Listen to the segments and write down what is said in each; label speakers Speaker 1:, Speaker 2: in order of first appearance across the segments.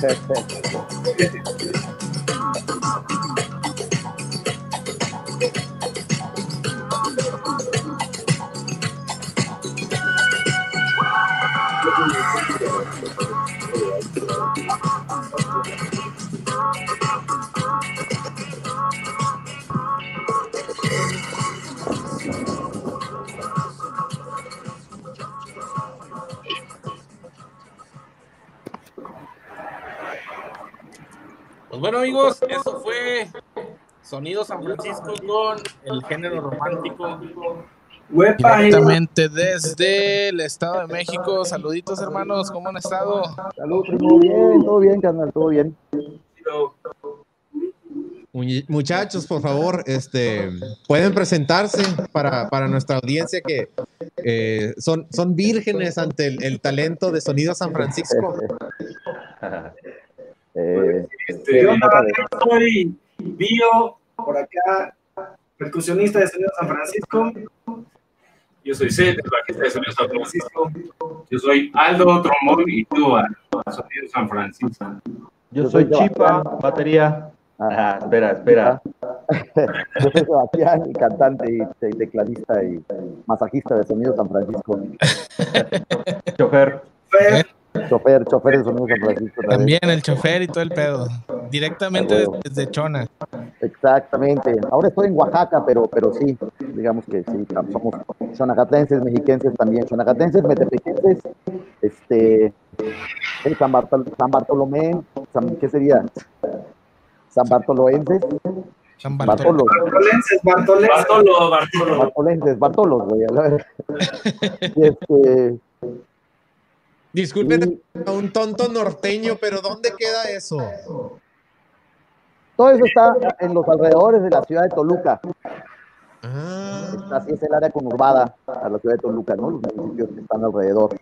Speaker 1: Pues bueno amigos, eso fue Sonido San Francisco con el género romántico. Directamente desde el Estado de México. Saluditos hermanos, ¿cómo han estado?
Speaker 2: Salud, primo, bien, todo bien, carnal, todo bien.
Speaker 3: Muchachos, por favor, este, pueden presentarse para, para nuestra audiencia que eh, son, son vírgenes ante el, el talento de Sonido San Francisco.
Speaker 2: Eh,
Speaker 4: Este, yo soy Bio, por acá, percusionista de Sonido San Francisco.
Speaker 5: Yo soy el bajista de Sonido San Francisco. Yo soy Aldo, trombón y tuba, Sonido San Francisco.
Speaker 6: Yo soy Chipa, batería. Ah, espera, espera.
Speaker 2: Yo soy Sebastián, y cantante y te- tecladista y masajista de Sonido San Francisco.
Speaker 6: Chofer.
Speaker 4: Fer,
Speaker 2: Chofer, chofer de Sonido San Francisco.
Speaker 1: También el chofer y todo el pedo. Directamente desde Chona.
Speaker 2: Exactamente. Ahora estoy en Oaxaca, pero, pero sí, digamos que sí, somos xonacatenses, mexiquenses también, xonacatenses, metepequenses, este, San, Bartol- San Bartolomé, San- ¿qué sería? San Bartoloenses,
Speaker 1: San Bartolo.
Speaker 2: Bartolos,
Speaker 4: Bartolenses, Bartolenses.
Speaker 5: Bartolo, Bartolo.
Speaker 2: Bartolenses, Bartolos, güey, este,
Speaker 3: Disculpen a un tonto norteño, pero ¿dónde queda eso?
Speaker 2: todo eso está en los alrededores de la ciudad de Toluca.
Speaker 3: Ah,
Speaker 2: Así es el área conurbada a la ciudad de Toluca, ¿no? Los municipios que están alrededor.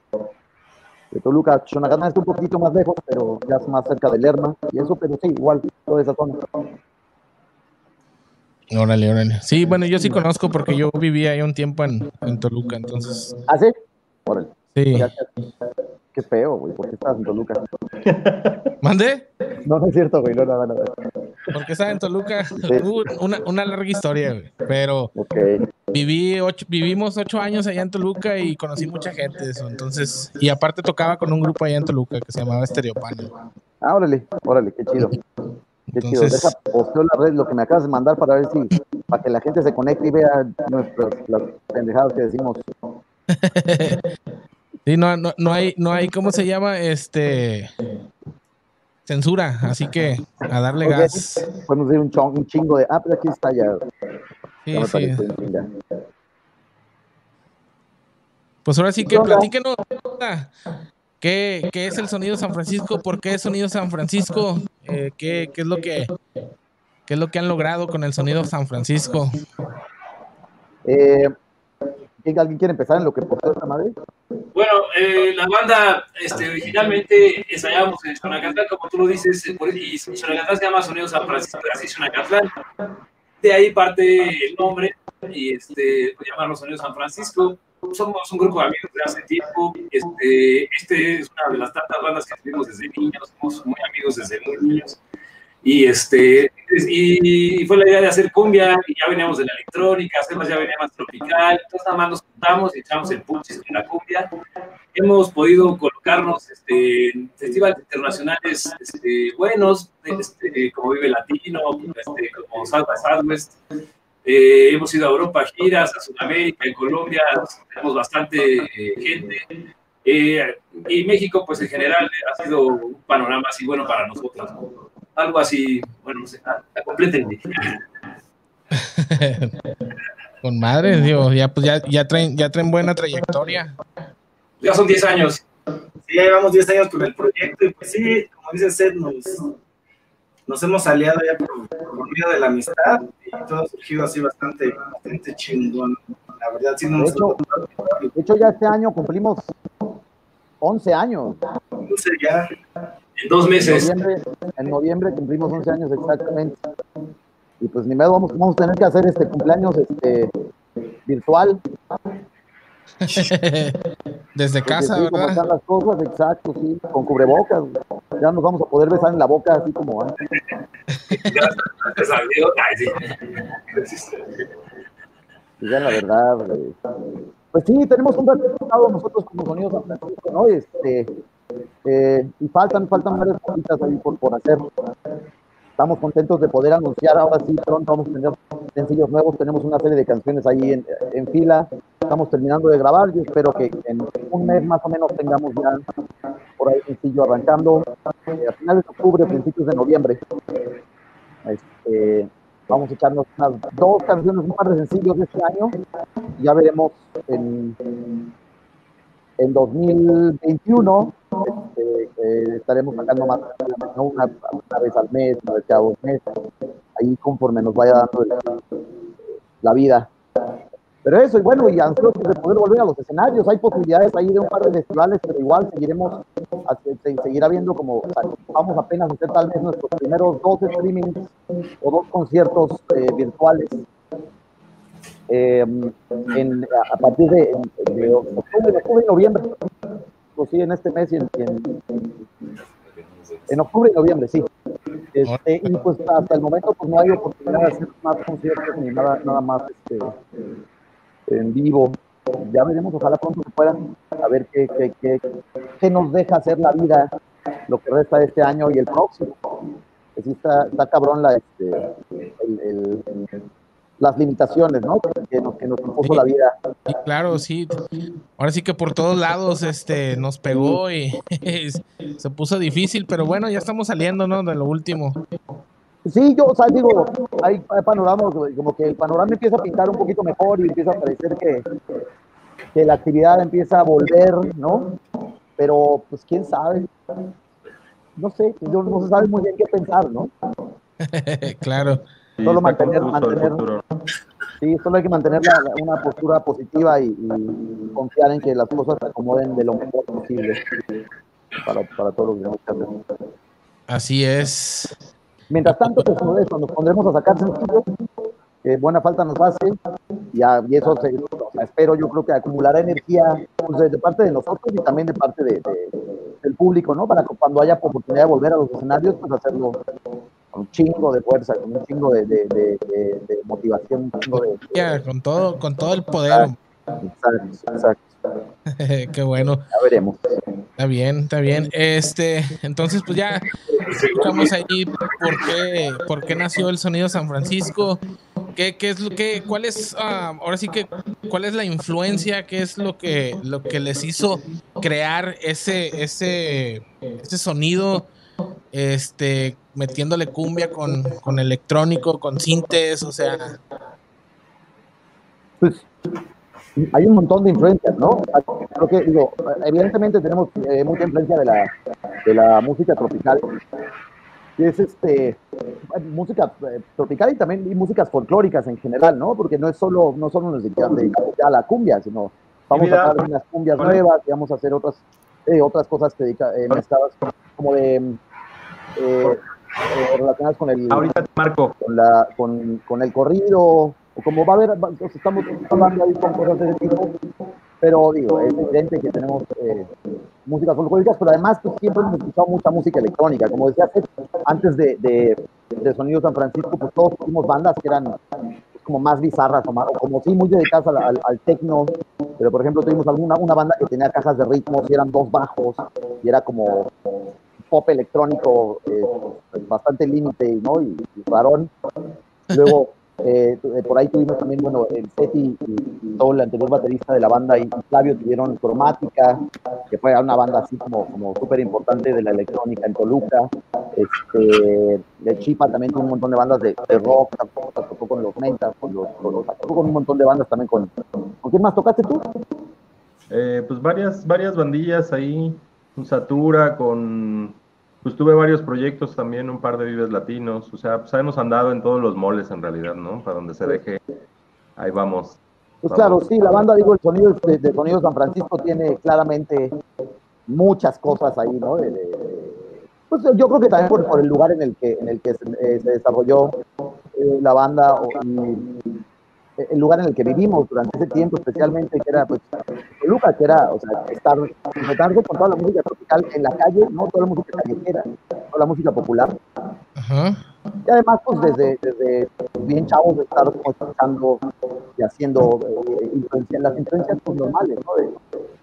Speaker 2: De Toluca, Xonacatán está un poquito más lejos, pero ya es más cerca de Lerma. Y eso, pero sí, igual, toda esa zona.
Speaker 1: Órale, órale. Sí, bueno, yo sí conozco porque yo vivía ahí un tiempo en, en Toluca, entonces.
Speaker 2: ¿Ah, sí? Órale.
Speaker 1: Sí.
Speaker 2: Qué feo, güey. ¿Por qué estás en Toluca?
Speaker 1: ¿Mande?
Speaker 2: No, no es cierto, güey. No, no. no.
Speaker 1: Porque estaba en Toluca. Uh, una, una larga historia, güey. Pero
Speaker 2: Ok.
Speaker 1: viví ocho, vivimos ocho años allá en Toluca y conocí mucha gente. Eso, entonces, y aparte tocaba con un grupo allá en Toluca que se llamaba Estereopano.
Speaker 2: Ah, órale, órale, qué chido. Qué chido.
Speaker 1: Entonces-
Speaker 2: Deja, posteo la red, lo que me acabas de mandar para ver si, para que la gente se conecte y vea nuestras, las pendejadas que decimos.
Speaker 1: Sí, no, no, no hay, no hay, ¿cómo se llama? Este censura, así que a darle gas.
Speaker 2: Podemos decir un, chon- un chingo de. Ah, pero aquí está ya.
Speaker 1: Sí,
Speaker 2: ya
Speaker 1: sí. Pues ahora sí que
Speaker 2: No, no.
Speaker 1: platíquenos. ¿Qué, ¿Qué es el sonido San Francisco? ¿Por qué es sonido San Francisco? Eh, ¿qué, qué es lo que qué es lo que han logrado con el sonido San Francisco?
Speaker 2: Eh, ¿quién- ¿Alguien quiere empezar en lo que posteó esta madre?
Speaker 5: Bueno, eh, la banda este, originalmente ensayábamos en Xonacatlán, como tú lo dices, eh, y Xonacatlán se llama Sonido San Francisco, Xonacatlán. De ahí parte el nombre y este, pues, llamarlo Sonido San Francisco. Somos un grupo de amigos de hace tiempo. Este, este es una de las tantas bandas que tuvimos desde niños, somos muy amigos desde muy niños. Y, este, y fue la idea de hacer cumbia, y ya veníamos de la electrónica, hacerlas ya venía más tropical, entonces nada más nos juntamos y echamos el punchis con la cumbia. Hemos podido colocarnos este, en festivales internacionales este, buenos, este, como Vive Latino, este, como South by Southwest. Eh, hemos ido a Europa, giras, a Sudamérica, en Colombia, tenemos bastante eh, gente. Eh, y México, pues en general, ha sido un panorama así bueno para nosotros. ¿no? Algo así, bueno, no sé, a, a completenme.
Speaker 1: Con madre, digo, ya pues ya, ya traen, ya traen buena trayectoria.
Speaker 5: Ya son 10 años.
Speaker 4: Sí, ya llevamos 10 años con el proyecto y pues sí, como dice Seth, nos, nos hemos aliado ya por, por medio de la amistad todo ha surgido así bastante, bastante chingón. La verdad, sí
Speaker 2: de, hecho, de hecho, ya este año cumplimos 11 años.
Speaker 5: 11 ya. En dos meses.
Speaker 2: En noviembre, en noviembre cumplimos 11 años exactamente. Y pues ni medio vamos, vamos a tener que hacer este cumpleaños este virtual.
Speaker 1: Desde casa, sí, ¿verdad?
Speaker 2: Como las cosas, exacto, sí, con cubrebocas. Ya nos vamos a poder besar en la boca así como antes. ya la verdad, pues sí, tenemos un resultado nosotros como Sonidos San Francisco, ¿no? Este, eh, y faltan, faltan varias cositas ahí por, por hacer. Estamos contentos de poder anunciar ahora sí, pronto vamos a tener sencillos nuevos, tenemos una serie de canciones ahí en, en fila, estamos terminando de grabar, yo espero que en un mes más o menos tengamos ya por ahí sencillo arrancando, eh, a finales de octubre, principios de noviembre. Este, vamos a echarnos unas dos canciones, par de sencillos de este año, ya veremos en, en 2021 este, estaremos sacando más una, una, vez al mes, una vez cada dos meses, ahí conforme nos vaya dando la vida. Pero eso, y bueno, y ansiosos de poder volver a los escenarios, hay posibilidades ahí de un par de festivales, pero igual seguiremos, seguirá viendo como, vamos apenas a hacer tal vez nuestros primeros dos streamings o dos conciertos eh, virtuales eh, a partir de octubre y noviembre pues sí, en este mes y en, octubre y noviembre, sí. Este, y pues hasta el momento pues no hay oportunidad de hacer más conciertos ni nada, nada más este, en vivo. Ya veremos, ojalá pronto se puedan, a ver qué, qué, qué, nos deja hacer la vida lo que resta de este año y el próximo. Que sí está, está cabrón la, este, el, las limitaciones, ¿no? Que nos, que nos impuso la vida.
Speaker 1: Claro, sí. Ahora sí que por todos lados este, nos pegó y se puso difícil, pero bueno, ya estamos saliendo, ¿no? De lo último.
Speaker 2: Sí, yo, o sea, digo, hay, panoramas, como que el panorama empieza a pintar un poquito mejor y empieza a parecer que, que la actividad empieza a volver, ¿no? Pero, pues, quién sabe. No sé, yo no se sabe muy bien qué pensar, ¿no?
Speaker 1: claro
Speaker 2: solo mantener, mantener sí, solo hay que mantener una postura positiva y, confiar en que las cosas se acomoden de lo mejor posible para, para todos los que
Speaker 1: Así es.
Speaker 2: Mientras tanto, pues eso, nos pondremos a sacar sencillos, que buena falta nos hace, y, y eso se, espero, yo creo que acumulará energía pues, de parte de nosotros y también de parte de, del público, ¿no? Para que cuando haya oportunidad de volver a los escenarios, pues hacerlo un chingo de fuerza, con un chingo de, de, de, motivación, un chingo de,
Speaker 1: con todo, con todo el poder.
Speaker 2: Exacto, exacto.
Speaker 1: Qué bueno.
Speaker 2: Ya veremos.
Speaker 1: Está bien, está bien. Este, entonces, pues ya escuchamos ahí por qué, por qué nació el sonido San Francisco. ¿Qué, qué es lo que, cuál es, uh, ahora sí que, cuál es la influencia, qué es lo que, lo que les hizo crear ese, ese, ese sonido este, metiéndole cumbia con, con electrónico, con sintes, o sea.
Speaker 2: Pues hay un montón de influencias, ¿no? Creo que, digo, evidentemente tenemos eh, mucha influencia de la, de la música tropical, que es este, música eh, tropical y también y músicas folclóricas en general, ¿no? Porque no es solo, no solo nos dedicamos a la cumbia, sino vamos a hacer unas cumbias nuevas y vamos a hacer otras, eh, otras cosas que eh, mezcladas como de eh, relacionadas con el
Speaker 6: ahorita marco.
Speaker 2: con la con, con el corrido o como va a haber estamos hablando ahí con cosas de ese tipo pero digo es evidente que tenemos eh, músicas folclóricas pero además pues, siempre hemos escuchado mucha música electrónica. Como decía antes de, de, de Sonido San Francisco pues todos tuvimos bandas que eran pues, como más bizarras o, como sí muy dedicadas al, al, al techno pero por ejemplo tuvimos alguna una banda que tenía cajas de ritmos y eran dos bajos y era como pop electrónico eh, bastante límite ¿no? y, y varón. Luego, eh, por ahí tuvimos también, bueno, el Seti y, todo el anterior baterista de la banda y Flavio tuvieron Cromática, que fue una banda así como, como súper importante de la electrónica en Toluca. Este, de Chipa también tuvo un montón de bandas de, de rock, tampoco tocó con los Mentas, con los, con los, tocó con un montón de bandas también con... ¿Con quién más tocaste tú?
Speaker 6: Eh, pues varias, varias bandillas ahí, un Satura, con pues tuve varios proyectos también, un par de vives latinos, o sea, pues hemos andado en todos los moles en realidad, ¿no? Para donde se deje, ahí vamos.
Speaker 2: Pues claro, sí, la banda, digo, el sonido de, de, Sonido San Francisco tiene claramente muchas cosas ahí, ¿no? pues yo creo que también por, el lugar en el que, en el que se, eh, desarrolló eh, la banda y, el lugar en el que vivimos durante ese tiempo, especialmente, que era pues Toluca, que era, o sea, estar con toda la música tropical en la calle, no toda la música callejera, toda la música popular. Y además, pues desde, desde bien chavos de estar escuchando y haciendo eh, las influencias pues, normales, ¿no?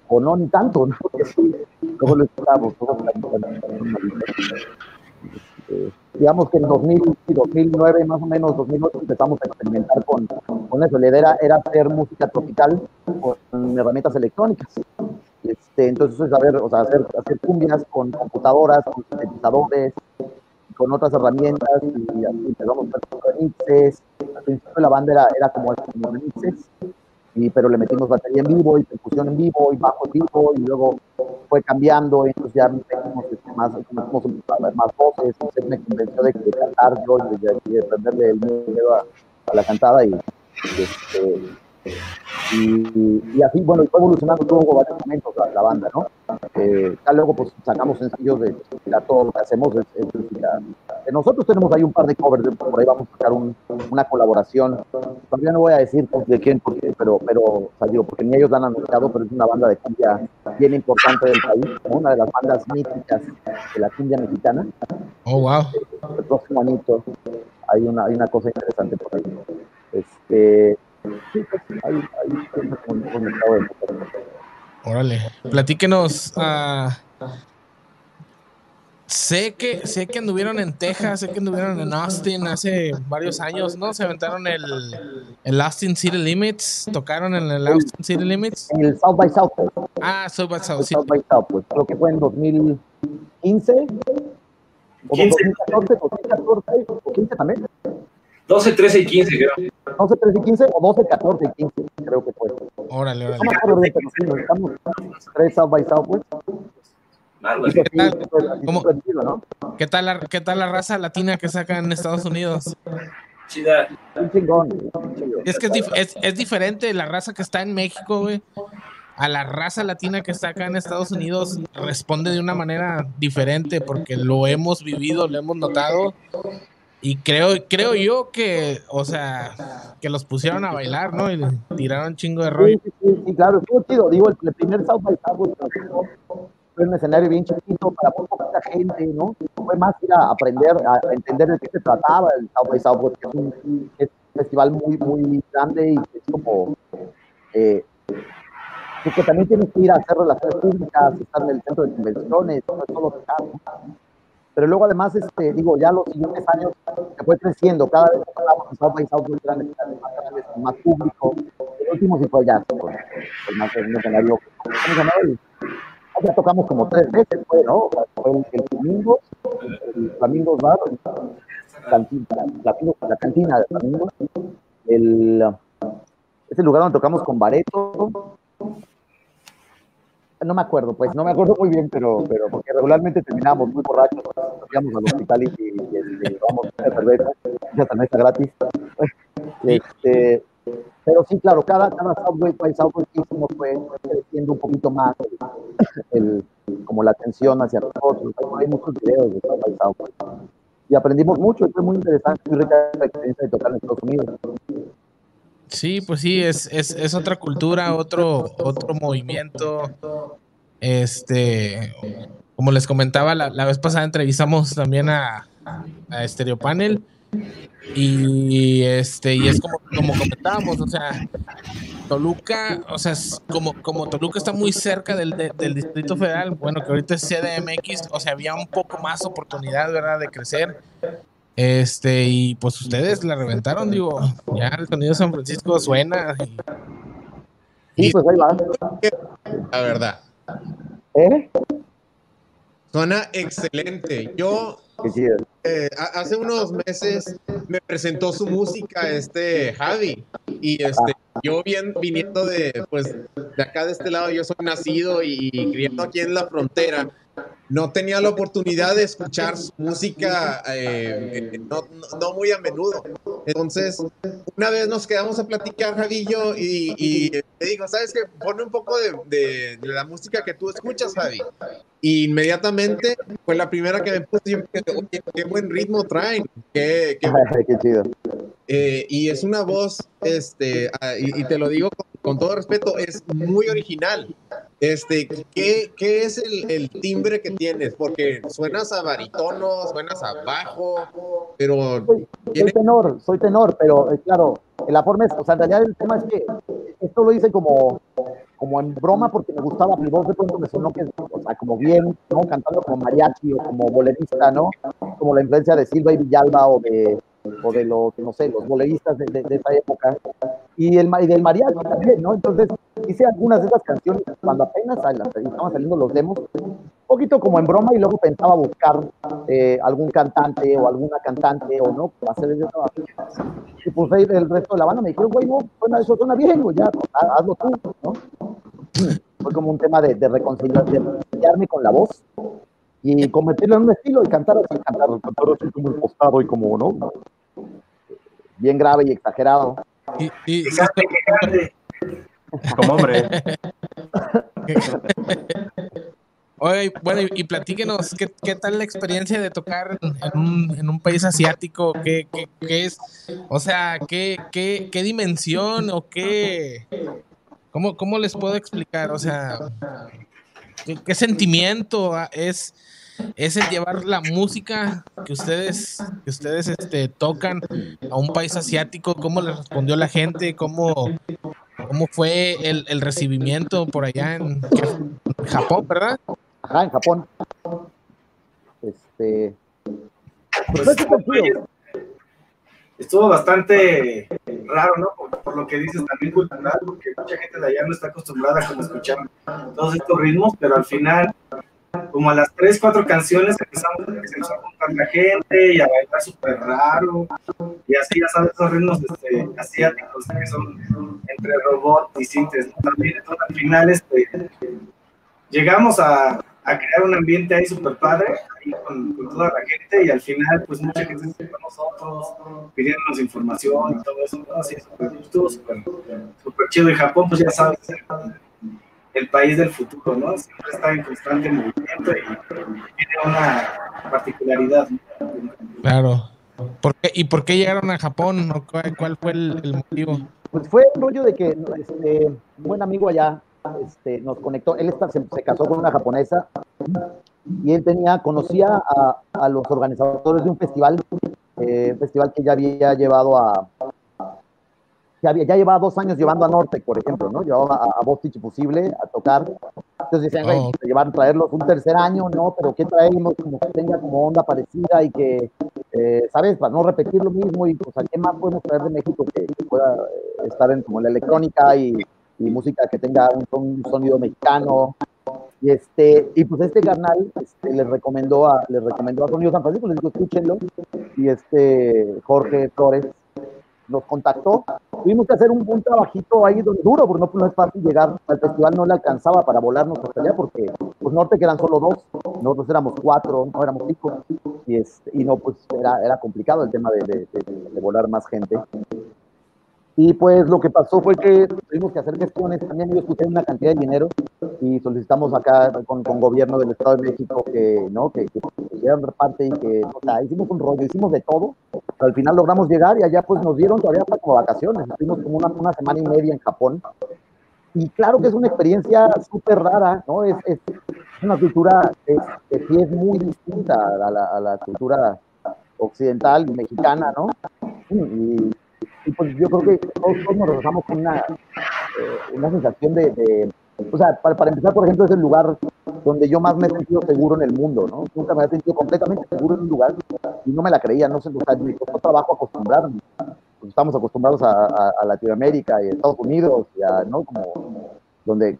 Speaker 2: o no ni tanto, ¿no? Porque sí, luego lo escuchamos, eh, digamos que en 2000, 2009, más o menos 2008, empezamos a experimentar con, con eso. La idea era, hacer música tropical con herramientas electrónicas. Este, entonces, saber, o sea, hacer, hacer cumbias con computadoras, con sintetizadores, con otras herramientas, y, así empezamos a hacer. Al principio la banda era, era como remixes, y, pero le metimos batería en vivo y percusión en vivo y bajo en vivo y luego fue cambiando, entonces ya metimos este, más, ver más voces, me convenció de, de cantar y de, de, prenderle el miedo a, a, la cantada y, este, y, así, bueno, y fue evolucionando, tuvo varios momentos la, la banda, ¿no? Eh, ya luego pues sacamos sencillos de, de todo lo que hacemos es, es música. Nosotros tenemos ahí un par de covers, por ahí vamos a sacar un, una colaboración. Todavía no voy a decir de quién, porque, pero, pero, digo, porque ni ellos la han anunciado, pero es una banda de cumbia bien importante del país, una de las bandas míticas de la cumbia mexicana.
Speaker 1: Oh, wow.
Speaker 2: El próximo añito hay una, hay una cosa interesante por ahí. Este,
Speaker 1: Órale, platíquenos. Uh, sé que sé que anduvieron en Texas, sé que anduvieron en Austin hace varios años, ¿no? Se aventaron el, el Austin City Limits, tocaron en el Austin City Limits.
Speaker 2: En el South by South.
Speaker 1: Ah, South by South.
Speaker 2: South by South, pues creo que fue en 2015. O 2014, 2014, o 15 también.
Speaker 5: 12, 13 y 15, creo.
Speaker 2: 12, 13 y 15 o 12, 14 y 15, creo que fue.
Speaker 1: Órale, órale.
Speaker 2: No me acuerdo bien, pero sí, estamos tres South by Southwest.
Speaker 1: ¿Qué tal, ¿Cómo. ¿Qué, tal la, ¿Qué tal la raza latina que saca en Estados Unidos?
Speaker 5: Chida.
Speaker 1: Es que es, es, es, diferente la raza que está en México, güey. A la raza latina que está acá en Estados Unidos responde de una manera diferente porque lo hemos vivido, lo hemos notado y creo, creo yo que, o sea, que los pusieron a bailar, ¿no? Y tiraron un chingo de rollo.
Speaker 2: Sí, sí, sí, claro, estuvo chido. Digo, el, primer South by Southwest fue un escenario bien chiquito para muy poca gente, ¿no? Fue más ir a aprender, a entender de qué se trataba el South by Southwest, que es un, es un festival muy, muy grande y es como... Eh, que también tienes que ir a hacer relaciones públicas, estar en el centro de convenciones, no es solo tocar, pero luego además, este, digo, ya los siguientes años se fue creciendo, cada vez más grandes, más público, el último sí fue ya, pues, el más un escenario, ya tocamos como tres veces, fue, ¿no? Fue el, el domingo, el Flamingos Bar, cantina, la, la, cantina de Flamingos, el, ese lugar donde tocamos con Bareto, no me acuerdo, pues, no me acuerdo muy bien, pero, pero porque regularmente terminábamos muy borrachos, íbamos al hospital y, y, y vamos a cerveza, una cerveza gratis. Este, pero sí, claro, cada, cada Southwest by Southwest hicimos fue creciendo un poquito más el, como la atención hacia nosotros. Hay muchos videos de South by Southwest. Y aprendimos mucho, y fue muy interesante, muy rica la experiencia de tocar en Estados Unidos.
Speaker 1: Sí, pues sí, es, es, es otra cultura, otro, otro movimiento. Este, como les comentaba, la, la vez pasada entrevistamos también a, a Stereo Panel. Y este, y es como, como comentábamos, o sea, Toluca, o sea, como, como Toluca está muy cerca del, de, del Distrito Federal, bueno, que ahorita es CDMX, o sea, había un poco más oportunidad, ¿verdad?, de crecer. Este, y pues ustedes la reventaron, digo, ya el sonido de San Francisco suena.
Speaker 2: Y, sí, pues ahí va.
Speaker 3: La verdad.
Speaker 2: ¿Eh?
Speaker 3: Suena excelente. Yo eh, hace unos meses me presentó su música este Javi y este yo bien viniendo de pues de acá de este lado yo soy nacido y criado aquí en la frontera no tenía la oportunidad de escuchar su música eh, eh, no, muy a menudo. Entonces, una vez nos quedamos a platicar, Javillo, y, y me dijo, ¿sabes qué? Pone un poco de, la música que tú escuchas, Javi. Y inmediatamente fue la primera que me puse, qué buen ritmo traen, qué, qué, chido. Eh, y es una voz, este, ah, y, te lo digo con, todo respeto, es muy original. Este, ¿qué, qué es el, el, timbre que tienes? Porque suenas a baritono, suenas a bajo, pero...
Speaker 2: Soy, tenor, soy tenor, pero eh, claro, la forma es, o sea, en realidad el tema es que esto lo hice como, como en broma porque me gustaba mi voz de pronto me sonó que, o sea, como bien, ¿no? Cantando como mariachi o como bolerista, ¿no? Como la influencia de Silva y Villalba o de o de los, no sé, los boleristas de, de, esa época, y, el, y del mariachi también, ¿no? Entonces hice algunas de esas canciones cuando apenas estaban saliendo los demos, un poquito como en broma, y luego pensaba buscar eh, algún cantante o alguna cantante o no, hacer ese trabajo. Y pues ahí el resto de la banda me dijeron, güey, no, suena, eso suena bien, güey, ya, hazlo tú, ¿no? Fue como un tema de, de reconciliarme con la voz y convertirlo en un estilo y cantar así, cantar, cantar así como impostado y como, ¿no? Bien grave y exagerado. Y, y,
Speaker 6: como hombre.
Speaker 1: Oye, bueno, y, platíquenos, ¿qué, ¿qué, tal la experiencia de tocar en un, en un país asiático? ¿Qué, qué, qué es? O sea, ¿qué, qué, qué dimensión o qué... ¿Cómo, ¿Cómo les puedo explicar? O sea, ¿qué, qué sentimiento es es el llevar la música que ustedes, que ustedes este, tocan a un país asiático, cómo les respondió la gente, cómo, cómo fue el, el recibimiento por allá en, Japón, ¿verdad?
Speaker 2: Ajá, en Japón. Este.
Speaker 4: Pues, estuvo bastante raro, ¿no? Por, lo que dices, también cultural, porque mucha gente de allá no está acostumbrada a escuchar todos estos ritmos, pero al final como a las tres, cuatro canciones empezamos, a juntar la gente y a bailar súper raro. Y así, ya sabes, esos ritmos este, asiáticos que son entre robot y sintes. También, entonces, al final, este, llegamos a, a crear un ambiente ahí súper padre ahí con, con, toda la gente y al final, pues mucha gente estuvo con nosotros, pidiéndonos información y todo eso. ¿no? Así, súper chido. Y Japón, pues ya sabes el país del futuro, ¿no? Siempre está en constante movimiento y tiene una particularidad.
Speaker 1: Claro. ¿Por qué, ¿Y por qué llegaron a Japón? ¿Cuál, fue el, motivo?
Speaker 2: Pues fue el rollo de que este, un buen amigo allá este, nos conectó. Él está, se, casó con una japonesa y él tenía, conocía a, a los organizadores de un festival, eh, un festival que ya había llevado a, ya, había, ya llevaba dos años llevando a Norte, por ejemplo, ¿no? Llevaba a, a Bostich Posible a tocar. Entonces decían, oh. llevar, traerlos un tercer año, no, pero ¿qué traemos? Como que tenga como onda parecida y que, eh, ¿sabes? Para no repetir lo mismo y, pues, ¿a qué más podemos traer de México que, pueda eh, estar en como la electrónica y, y música que tenga un, sonido mexicano? Y este, y pues este carnal este, le recomendó a, le recomendó a Sonido San Francisco, les dijo, escúchenlo. Y este Jorge Flores, nos contactó. Tuvimos que hacer un, un trabajito ahí duro, porque no, es fácil llegar al festival, no le alcanzaba para volarnos hasta allá, porque pues norte quedan solo dos, nosotros éramos cuatro, no éramos cinco, y, y no, pues era, era complicado el tema de, de volar más gente. Y pues lo que pasó fue que tuvimos que hacer gestiones, también yo escuché una cantidad de dinero y solicitamos acá con, con gobierno del Estado de México que, ¿no? que, que parte y que, o sea, hicimos un rollo, hicimos de todo, pero al final logramos llegar y allá pues nos dieron todavía hasta como vacaciones, estuvimos como una, una semana y media en Japón. Y claro que es una experiencia súper rara, ¿no? Es, es, una cultura que sí es muy distinta a la, a la cultura occidental y mexicana, ¿no? Y, y pues yo creo que todos, nos rozamos con una, eh, una sensación de, o sea, para, para, empezar, por ejemplo, es el lugar donde yo más me he sentido seguro en el mundo, ¿no? Nunca me he sentido completamente seguro en un lugar y no me la creía, no sé, o sea, me costó trabajo acostumbrarme. Pues estamos acostumbrados a, a, a, Latinoamérica y Estados Unidos, y a, ¿no? Como donde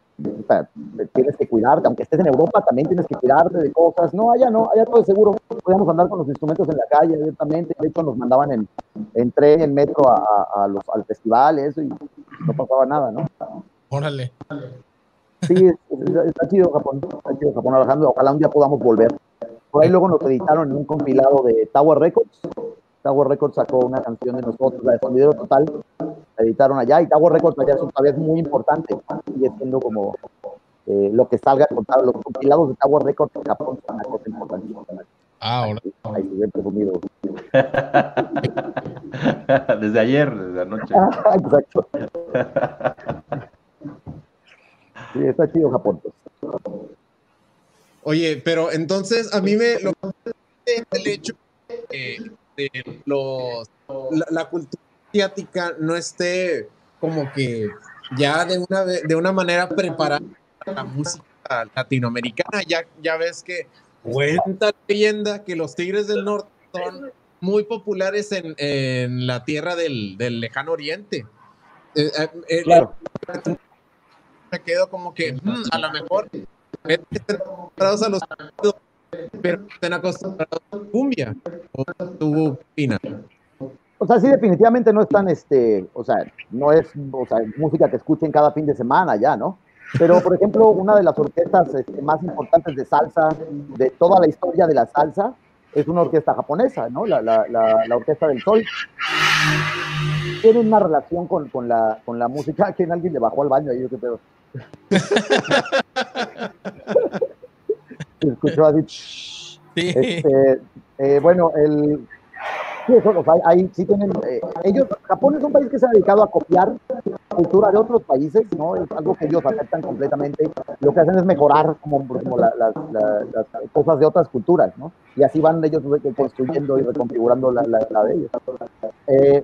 Speaker 2: tienes que cuidarte, aunque estés en Europa, también tienes que cuidarte de cosas. No, allá no, allá todo es seguro. Podíamos andar con los instrumentos en la calle directamente. De hecho, nos mandaban en, en tren, en metro a, a, los, al festival, eso, y no pasaba nada, ¿no?
Speaker 1: Órale.
Speaker 2: Sí, está chido Japón, está chido Japón, Alejandro. Ojalá un día podamos volver. Por ahí luego nos editaron en un compilado de Tower Records. Tower Records sacó una canción de nosotros, la de Sondidero Total, editaron allá y Tower Records allá es otra vez muy importante, sigue siendo como eh, lo que salga, los compilados de Tower Records en Japón son una cosa importante.
Speaker 1: Ah, ahora.
Speaker 2: Ahí se ve presumido.
Speaker 6: desde ayer, desde anoche.
Speaker 2: Exacto. Sí, está chido Japón. Pues.
Speaker 3: Oye, pero entonces a mí me lo el hecho de, los la, cultura asiática no esté como que ya de una de una manera preparada para la música latinoamericana. Ya, ya ves que cuenta la leyenda que los Tigres del Norte son muy populares en, en la tierra del, del lejano oriente. Eh, eh, eh, claro. Me quedo como que mm, a lo mejor estén acostumbrados a los pero estén acostumbrados a cumbia. ¿O tu opina?
Speaker 2: O sea, sí, definitivamente no están, este, o sea, no es, o sea, música que escuchen cada fin de semana ya, ¿no? Pero, por ejemplo, una de las orquestas este, más importantes de salsa, de toda la historia de la salsa, es una orquesta japonesa, ¿no? La, la, la, Orquesta del Sol. Tiene una relación con, con, la, con la música. ¿Quién alguien le bajó al baño ahí? Yo qué pedo. Se escuchó así. Sí. Este, eh, bueno, el, Sí, eso, ahí sí tienen, eh, ellos, Japón es un país que se ha dedicado a copiar cultura de otros países, ¿no? Es algo que ellos aceptan completamente. Lo que hacen es mejorar como, las cosas de otras culturas, ¿no? Y así van ellos construyendo y reconfigurando la de ellos. Eh,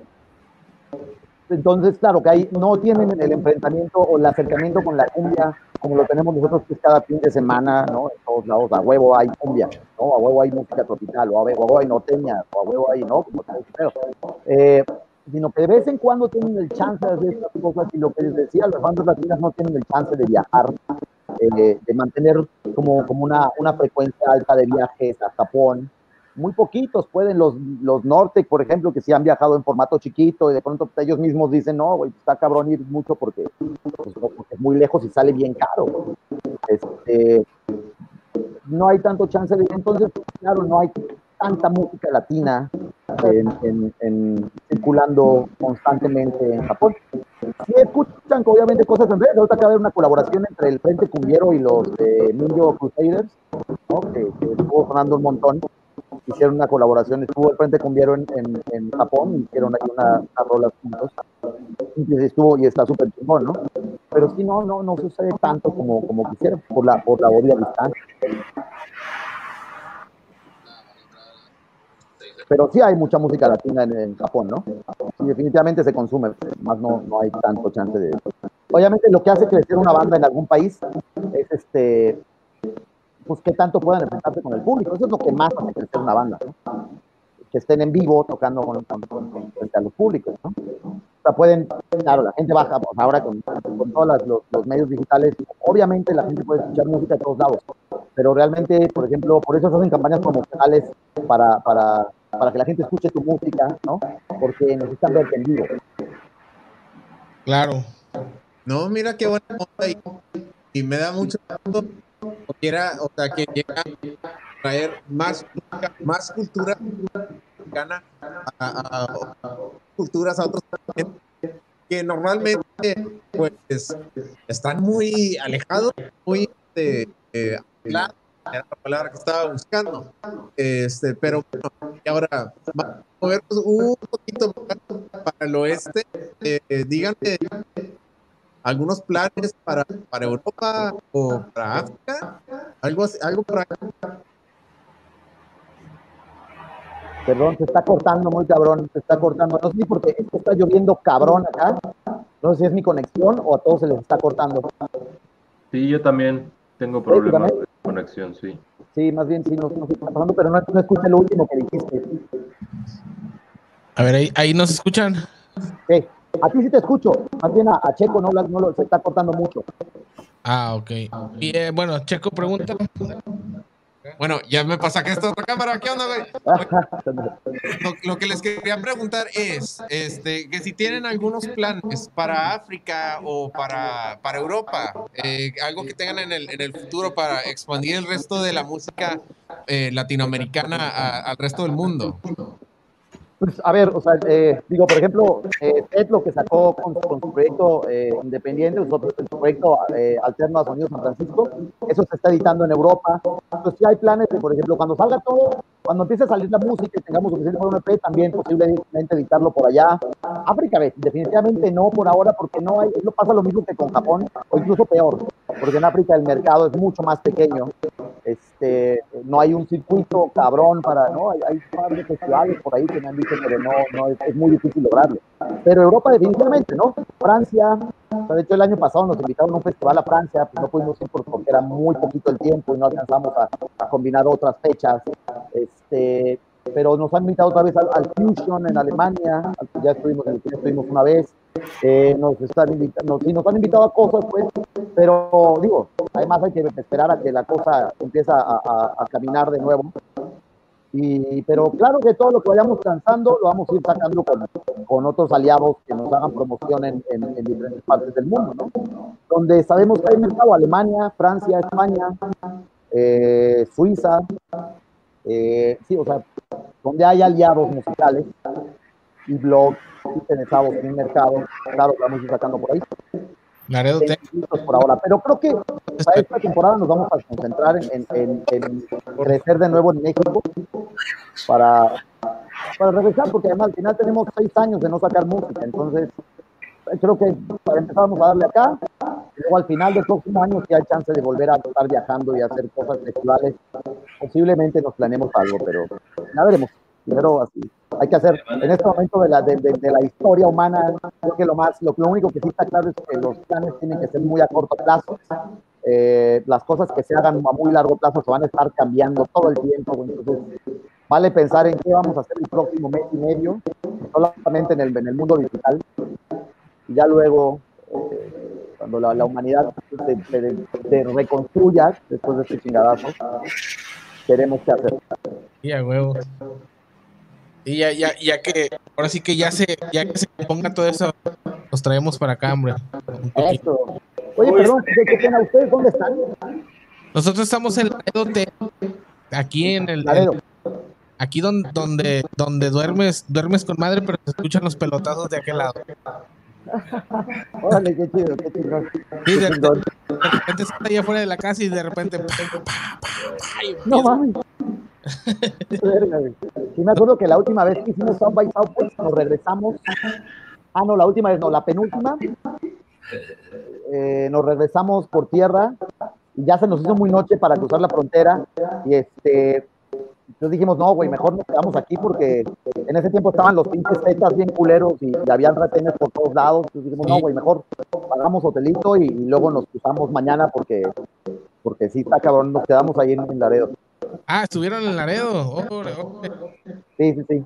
Speaker 2: entonces, claro, que ahí no tienen el enfrentamiento o el acercamiento con la cumbia como lo tenemos nosotros que es cada fin de semana, ¿no? En todos lados, a huevo hay cumbia, ¿no? A huevo hay música tropical, o a huevo hay norteña, o a huevo hay, ¿no? Como eh, sino que de vez en cuando tienen el chance de hacer estas cosas y lo que les decía, las bandas latinas no tienen el chance de viajar, eh, de mantener como, como una, una frecuencia alta de viajes a Japón, muy poquitos pueden, los, los Norte, por ejemplo, que sí han viajado en formato chiquito y de pronto ellos mismos dicen, no, güey, está cabrón ir mucho porque, pues, es muy lejos y sale bien caro. Este, no hay tanto chance de entonces, claro, no hay tanta música latina circulando constantemente en Japón. Sí escuchan obviamente cosas en realidad, ahorita acaba de haber una colaboración entre el Frente Cumbiero y los de Ninja Crusaders, ¿no? que estuvo sonando un montón hicieron una colaboración, estuvo el Frente Cumbiero en, en, en Japón, hicieron ahí una, una rola juntos, y estuvo, y está súper chingón, ¿no? Pero sí, no, no, no sucede tanto como, como quisiera, por la, por la obvia distancia. Pero sí hay mucha música latina en, en Japón, ¿no? Sí, definitivamente se consume, más no, no hay tanto chance de. Obviamente lo que hace crecer una banda en algún país es este pues qué tanto puedan enfrentarse con el público. Eso es lo que más hace crecer una banda, ¿no? Que estén en vivo tocando con, frente a los públicos, ¿no? O sea, pueden, claro, la gente baja, pues ahora con, con todos los, los, medios digitales, obviamente la gente puede escuchar música de todos lados, pero realmente, por ejemplo, por eso se hacen campañas promocionales para, para, para que la gente escuche tu música, ¿no? Porque necesitan verte en vivo.
Speaker 3: Claro. No, mira qué buena y, y me da mucho o quiera, o sea, que llega a traer más, más cultura mexicana a, culturas a otros que normalmente pues están muy alejados, muy de, eh, la palabra que estaba buscando. Este, pero bueno, y ahora vamos a movernos un poquito para el oeste. Eh, díganme algunos planes para, para Europa o para África? ¿Algo, algo por acá?
Speaker 2: Perdón, se está cortando muy cabrón, se está cortando. No sé si porque está lloviendo cabrón acá. No sé si es mi conexión o a todos se les está cortando.
Speaker 6: Sí, yo también tengo problemas de conexión, sí.
Speaker 2: Sí, más bien sí, no, no está pasando, pero no, no escuché lo último que dijiste.
Speaker 1: A ver, ahí, ahí nos escuchan.
Speaker 2: Sí. A ti sí te escucho. Más bien a, Checo no, no lo, se está cortando mucho.
Speaker 1: Ah, ok. Y eh, bueno, Checo pregunta.
Speaker 3: Bueno, ya me pasa que esta otra cámara, ¿qué onda, güey? Lo, que les quería preguntar es, este, que si tienen algunos planes para África o para, para Europa, eh, algo que tengan en el, en el futuro para expandir el resto de la música eh, latinoamericana al resto del mundo.
Speaker 2: Pues, a ver, o sea, eh, digo, por ejemplo, eh, Ted lo que sacó con, su proyecto eh, independiente, su proyecto eh, alterno a Sonido San Francisco, eso se está editando en Europa. Entonces, sí hay planes de, por ejemplo, cuando salga todo, cuando empiece a salir la música y tengamos suficiente para un EP, también posiblemente editarlo por allá. África, definitivamente no por ahora, porque no hay, no pasa lo mismo que con Japón, o incluso peor, porque en África el mercado es mucho más pequeño. Este, no hay un circuito cabrón para, ¿no? Hay, hay festivales por ahí que me han dicho pero no, no es, muy difícil lograrlo. Pero Europa definitivamente, ¿no? Francia, de hecho el año pasado nos invitaron a un festival a Francia, pues no pudimos ir porque era muy poquito el tiempo y no alcanzamos a, combinar otras fechas. Este, pero nos han invitado otra vez al, Fusion en Alemania, ya estuvimos, ya estuvimos una vez, eh, nos están invitando, sí, nos han invitado a cosas, pues, pero digo, además hay que esperar a que la cosa empiece a, a caminar de nuevo y, pero claro que todo lo que vayamos cansando lo vamos a ir sacando con, con otros aliados que nos hagan promoción en, en, diferentes partes del mundo, ¿no? Donde sabemos que hay mercado, Alemania, Francia, España, eh, Suiza, eh, sí, o sea, donde hay aliados musicales y blogs interesados en el mercado, claro, vamos a ir sacando por ahí.
Speaker 3: Laredo
Speaker 2: por ahora, pero creo que para esta temporada nos vamos a concentrar en, en, en, crecer de nuevo en México para, para regresar, porque además al final tenemos seis años de no sacar música, entonces creo que para empezar vamos a darle acá, y luego al final del próximo año si hay chance de volver a estar viajando y hacer cosas festivales, posiblemente nos planeemos algo, pero ya veremos primero así. Hay que hacer, en este momento de la, de, de, la historia humana, creo que lo más, lo, lo, único que sí está claro es que los planes tienen que ser muy a corto plazo. Eh, las cosas que se hagan a muy largo plazo se van a estar cambiando todo el tiempo. Entonces, vale pensar en qué vamos a hacer el próximo mes y medio, solamente en el, en el mundo digital. Y ya luego, eh, cuando la, la humanidad se, se, reconstruya después de este chingadazo, queremos que hacer.
Speaker 1: Y a huevo. Y ya, ya, ya que, ahora sí que ya se, ya que se ponga todo eso, los traemos para acá, hombre.
Speaker 2: Eso. Oye, perdón, ¿qué pena? ¿Ustedes dónde están?
Speaker 1: Nosotros estamos en Laredo, aquí en el, aquí donde, donde, donde duermes, duermes con madre, pero se escuchan los pelotazos de aquel lado.
Speaker 2: Órale, qué chido, qué chido.
Speaker 1: De, repente está ahí afuera de la casa y de repente.
Speaker 2: no mames. sí, me acuerdo que la última vez que hicimos South by Southwest nos regresamos. Ah, no, la última vez no, la penúltima. Eh, nos regresamos por tierra y ya se nos hizo muy noche para cruzar la frontera. Y este, entonces dijimos, no, güey, mejor nos quedamos aquí porque en ese tiempo estaban los pinches tetas bien culeros y, habían retenes por todos lados. Entonces dijimos, no, güey, mejor pagamos hotelito y, luego nos cruzamos mañana porque, porque sí está cabrón, nos quedamos ahí en, en Laredo.
Speaker 1: Ah, estuvieron en Laredo.
Speaker 2: Sí, sí, sí.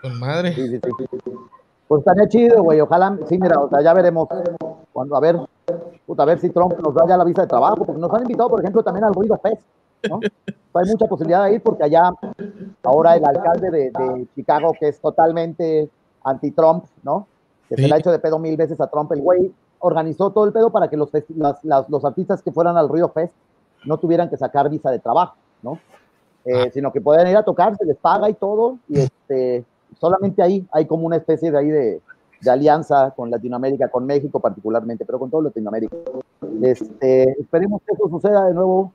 Speaker 1: Con madre.
Speaker 2: Sí, sí, sí. Pues estaría chido, güey. Ojalá, sí, mira, o sea, ya veremos cuando, a ver, puta, a ver si Trump nos da ya la visa de trabajo, porque nos han invitado, por ejemplo, también al Ruido Fest, ¿no? hay mucha posibilidad de ir porque allá, ahora el alcalde de, Chicago, que es totalmente anti-Trump, ¿no? Que se le ha hecho de pedo mil veces a Trump, el güey organizó todo el pedo para que los, los artistas que fueran al Ruido Fest no tuvieran que sacar visa de trabajo. ¿No? Eh, ah. Sino que pueden ir a tocar, se les paga y todo, y este, solamente ahí hay como una especie de ahí de, de alianza con Latinoamérica, con México particularmente, pero con todo Latinoamérica. Este, esperemos que eso suceda de nuevo,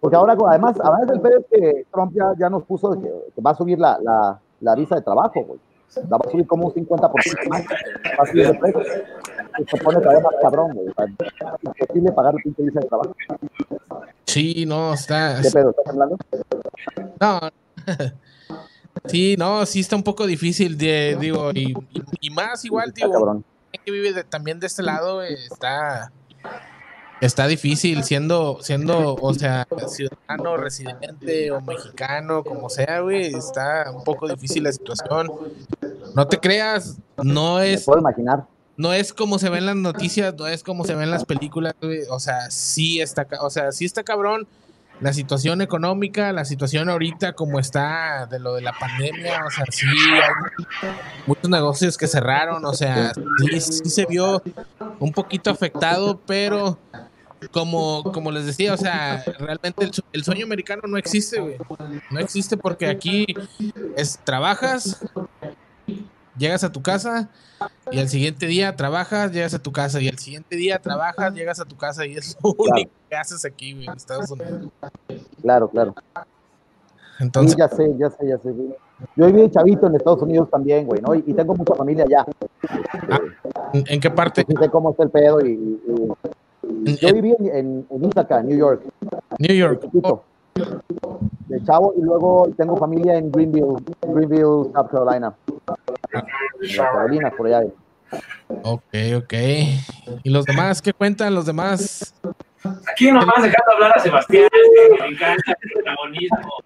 Speaker 2: porque ahora, además, además del pedo que Trump ya, ya nos puso que, que, va a subir la, la, la visa de trabajo, güey. La va a subir como un 50% más. Subir de precio. Y se pone todavía más cabrón, güey. Es imposible pagar el pinche visa de trabajo.
Speaker 1: Sí, no, está.
Speaker 2: ¿Qué pedo? ¿Estás hablando?
Speaker 1: No. Sí, no, sí está un poco difícil, de, digo, y, y, más igual, digo, que vive también de este lado está está difícil siendo siendo, o sea, ciudadano, residente o mexicano, como sea, güey, está un poco difícil la situación. No te creas, no es
Speaker 2: Me puedo imaginar
Speaker 1: no es como se ven las noticias, no es como se ven las películas, güey. O sea, sí está, o sea, sí está cabrón. la situación económica, la situación ahorita como está de lo de la pandemia, o sea, sí hay muchos negocios que cerraron, o sea, sí, sí se vio un poquito afectado, pero como, como les decía, o sea, realmente el, sueño americano no existe, güey. No existe porque aquí es trabajas, llegas a tu casa y al siguiente día trabajas, llegas a tu casa y al siguiente día trabajas, llegas a tu casa y es lo único que haces aquí, güey, en Estados Unidos.
Speaker 2: Claro, claro. Entonces, ya sé, ya sé, ya sé. Yo viví chavito en Estados Unidos también, güey, ¿no? Y, tengo mucha familia allá.
Speaker 1: Ah, ¿En qué parte?
Speaker 2: sé cómo está el pedo y yo viví en, en, Ithaca, New York.
Speaker 1: New York.
Speaker 2: De chavo, y luego tengo familia en Greenville, Greenville, South Carolina. En Carolina, por allá.
Speaker 1: Ok, ok. ¿Y los demás qué cuentan? ¿Los demás?
Speaker 5: Aquí nomás dejando hablar a Sebastián, me encanta el protagonismo.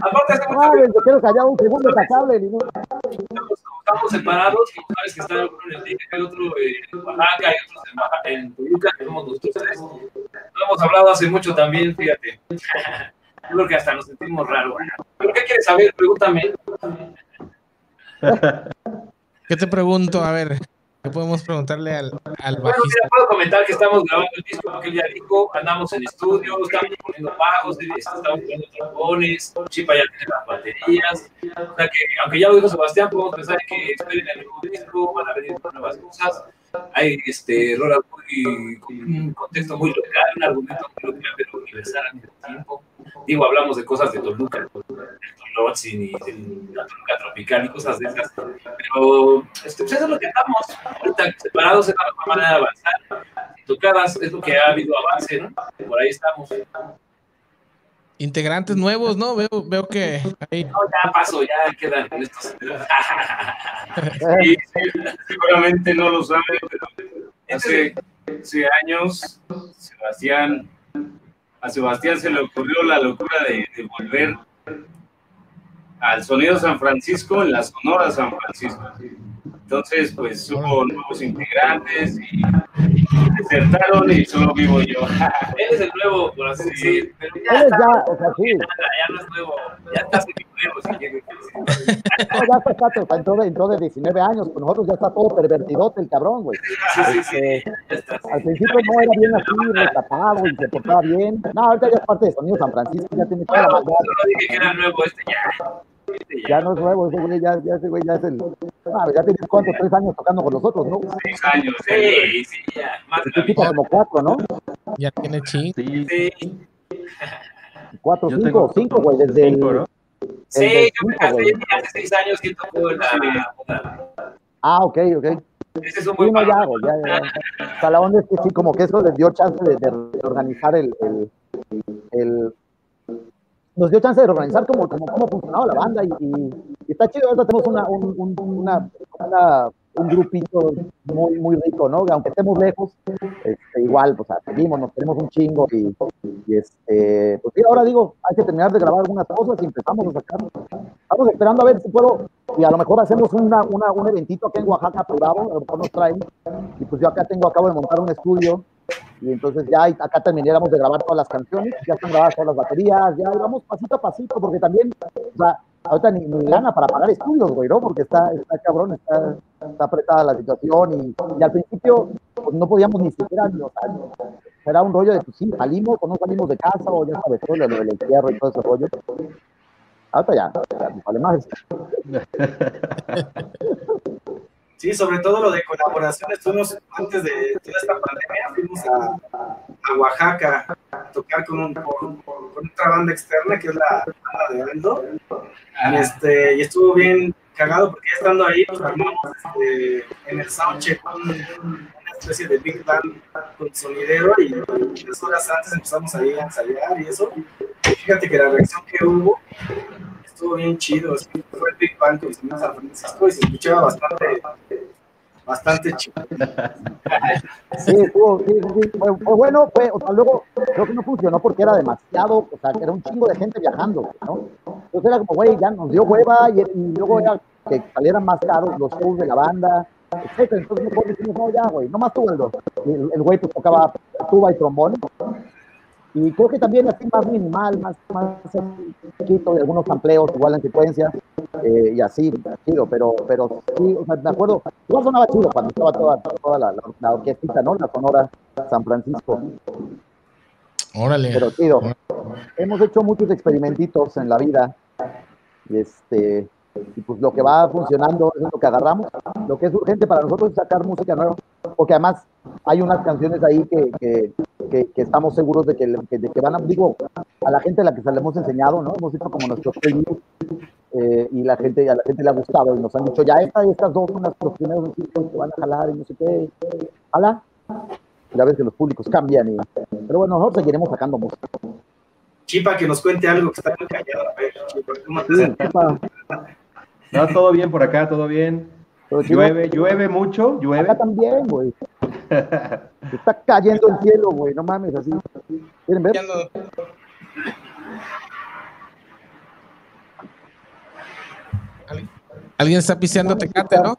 Speaker 2: Aparte, yo quiero callar un segundo que hable.
Speaker 5: Estamos separados, y sabes que está uno en el DIC, hay otro en Oaxaca, hay otros en, en Toluca, que somos nosotros tres. No hemos hablado hace mucho también, fíjate. Yo creo que hasta nos sentimos raros. ¿Pero qué quieres saber? Pregúntame.
Speaker 1: ¿Qué te pregunto? A ver. ¿Qué podemos preguntarle al, al
Speaker 5: Bueno, mira, puedo comentar que estamos grabando el disco que ya dijo, andamos en estudio, estamos poniendo bajos, estamos poniendo trombones, Chipa ya tiene las baterías, o sea que, aunque ya lo dijo Sebastián, podemos pensar que esperen el nuevo disco, van a venir con nuevas cosas, hay este, rolas muy, con un contexto muy local, un argumento muy local, pero universal al mismo tiempo. Digo, hablamos de cosas de Toluca, de Tolotzin y de la Toluca tropical y cosas de esas. Pero este, pues eso es lo que estamos. Ahorita separados es la mejor manera de avanzar. Tocadas es lo que ha habido avance, ¿no? Por ahí estamos.
Speaker 1: Integrantes nuevos, ¿no? Veo, veo que
Speaker 5: ahí... No, ya pasó, ya quedan estos. sí, seguramente no lo saben, pero hace, hace años Sebastián a Sebastián se le ocurrió la locura de, volver al sonido San Francisco en la Sonora San Francisco. Entonces, pues hubo nuevos integrantes y desertaron y solo vivo yo. Él es el nuevo, por así decir. Pero ya, está, ya, o sea, sí. ya, no es nuevo, ya está nuevo si quieres.
Speaker 2: No, ya está, está, entró, de, entró de 19 años, con nosotros ya está todo pervertidote el cabrón, güey.
Speaker 5: Sí, sí, sí.
Speaker 2: Este, al principio no era bien así, retapado y se portaba bien. No, ahorita ya es parte de Sonido San Francisco, ya tiene toda la
Speaker 5: maldad. No dije que era nuevo este ya.
Speaker 2: Ya no es nuevo, ese güey ya, ya, ese güey ya es el. Ah, ya tienes cuántos, tres años tocando con nosotros, ¿no?
Speaker 5: Seis años, sí, sí, ya. Más
Speaker 2: de como cuatro, ¿no?
Speaker 1: Ya tiene cinco.
Speaker 5: Sí.
Speaker 2: Cuatro, cinco, tengo, cinco, güey, desde el.
Speaker 5: ¿no? Sí, yo me casé hace seis años que tocó en la.
Speaker 2: Ah, ok, ok.
Speaker 5: Ese es un buen
Speaker 2: sí, ya, güey, ya, ya. O sea, la onda es que sí, como que eso les dio chance de, de organizar el, el, el nos dio chance de organizar cómo, cómo, cómo funcionaba la banda y, está chido, ahora tenemos una, un, un, una, un grupito muy, muy rico, ¿no? Aunque estemos lejos, este, igual, pues seguimos, nos tenemos un chingo y, este, pues sí, ahora digo, hay que terminar de grabar algunas cosas y empezamos a sacar. Estamos esperando a ver si puedo, y a lo mejor hacemos una, una, un eventito aquí en Oaxaca, Bravo, a lo mejor nos traen, y pues yo acá tengo, acabo de montar un estudio y entonces ya acá termináramos de grabar todas las canciones, ya están grabadas todas las baterías, ya vamos pasito a pasito, porque también, o sea, ahorita ni, ni lana para pagar estudios, güey, ¿no? Porque está, está cabrón, está, está apretada la situación y, al principio pues, no podíamos ni siquiera, ni, o sea, era un rollo de, pues sí, salimos o no salimos de casa o ya sabes, todo lo del encierro y todo ese rollo. Ahorita ya, ya vale más.
Speaker 4: Sí, sobre todo lo de colaboraciones. Fuimos, antes de toda esta pandemia, fuimos a, Oaxaca a tocar con, un, con, otra banda externa, que es la banda de Aldo. Y, este, y estuvo bien cagado, porque estando ahí, nos armamos este, en el soundcheck una especie de big band con sonidero y tres horas antes empezamos ahí a ensayar y eso. fíjate que la reacción que hubo estuvo bien chido. Fue el Big Bang que San Francisco y se escuchaba bastante, bastante chido.
Speaker 2: Sí, estuvo, sí, sí, fue, bueno, fue, o sea, luego creo que no funcionó porque era demasiado, o sea, era un chingo de gente viajando, ¿no? Entonces era como, güey, ya nos dio hueva y, luego era que salieran más caros los shows de la banda, etcétera. Entonces mejor decimos, no, ya, güey, no más tú, el, el güey pues tocaba tuba y trombón Y creo que también así más minimal, más, más poquito, de algunos amplios igual en secuencia, eh, y así, chido, pero, pero sí, o sea, me acuerdo, igual sonaba chido cuando estaba toda, toda la, la, orquestita, ¿no? La Sonora San Francisco.
Speaker 1: Órale.
Speaker 2: Pero chido. Hemos hecho muchos experimentitos en la vida, y este, y pues lo que va funcionando es lo que agarramos. Lo que es urgente para nosotros es sacar música nueva, porque además hay unas canciones ahí que, que, que, estamos seguros de que, de que van a, digo, a la gente a la que se le hemos enseñado, ¿no? Hemos hecho como nuestros previews eh, y la gente, a la gente le ha gustado y nos han dicho, ya esta y estas dos son los primeros que van a jalar y no sé qué. ¿Hala? Ya ves que los públicos cambian y... Pero bueno, nosotros seguiremos sacando música.
Speaker 4: Chipa, que nos cuente algo que está muy callado. A ver,
Speaker 6: Chipa, No, todo bien por acá, todo bien. Llueve, llueve mucho, llueve.
Speaker 2: Acá también, güey. Está cayendo el cielo, güey, no mames, así. ¿Quieren ver?
Speaker 1: Alguien está piseando tecate, ¿no?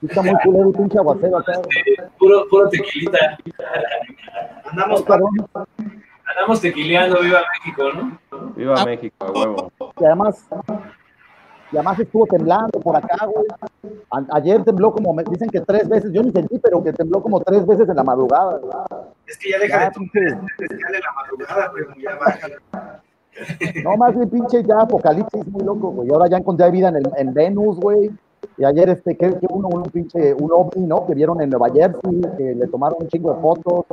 Speaker 2: Está muy culero pinche aguacero acá.
Speaker 5: Puro, puro tequilita. Andamos, andamos tequileando, viva México, ¿no?
Speaker 6: Viva ah. México, huevo.
Speaker 2: Y además, y además estuvo temblando por acá, güey. ayer tembló como, me dicen que tres veces, yo ni sentí, pero que tembló como tres veces en la madrugada.
Speaker 4: Es que ya deja de temblar en la madrugada, pero ya baja.
Speaker 2: No, más bien pinche ya apocalipsis muy loco, güey. Ahora ya encontré vida en, el, en Venus, güey. Y ayer, este, que, uno, un pinche, un ovni, ¿no? Que vieron en Nueva Jersey, que le tomaron un chingo de fotos.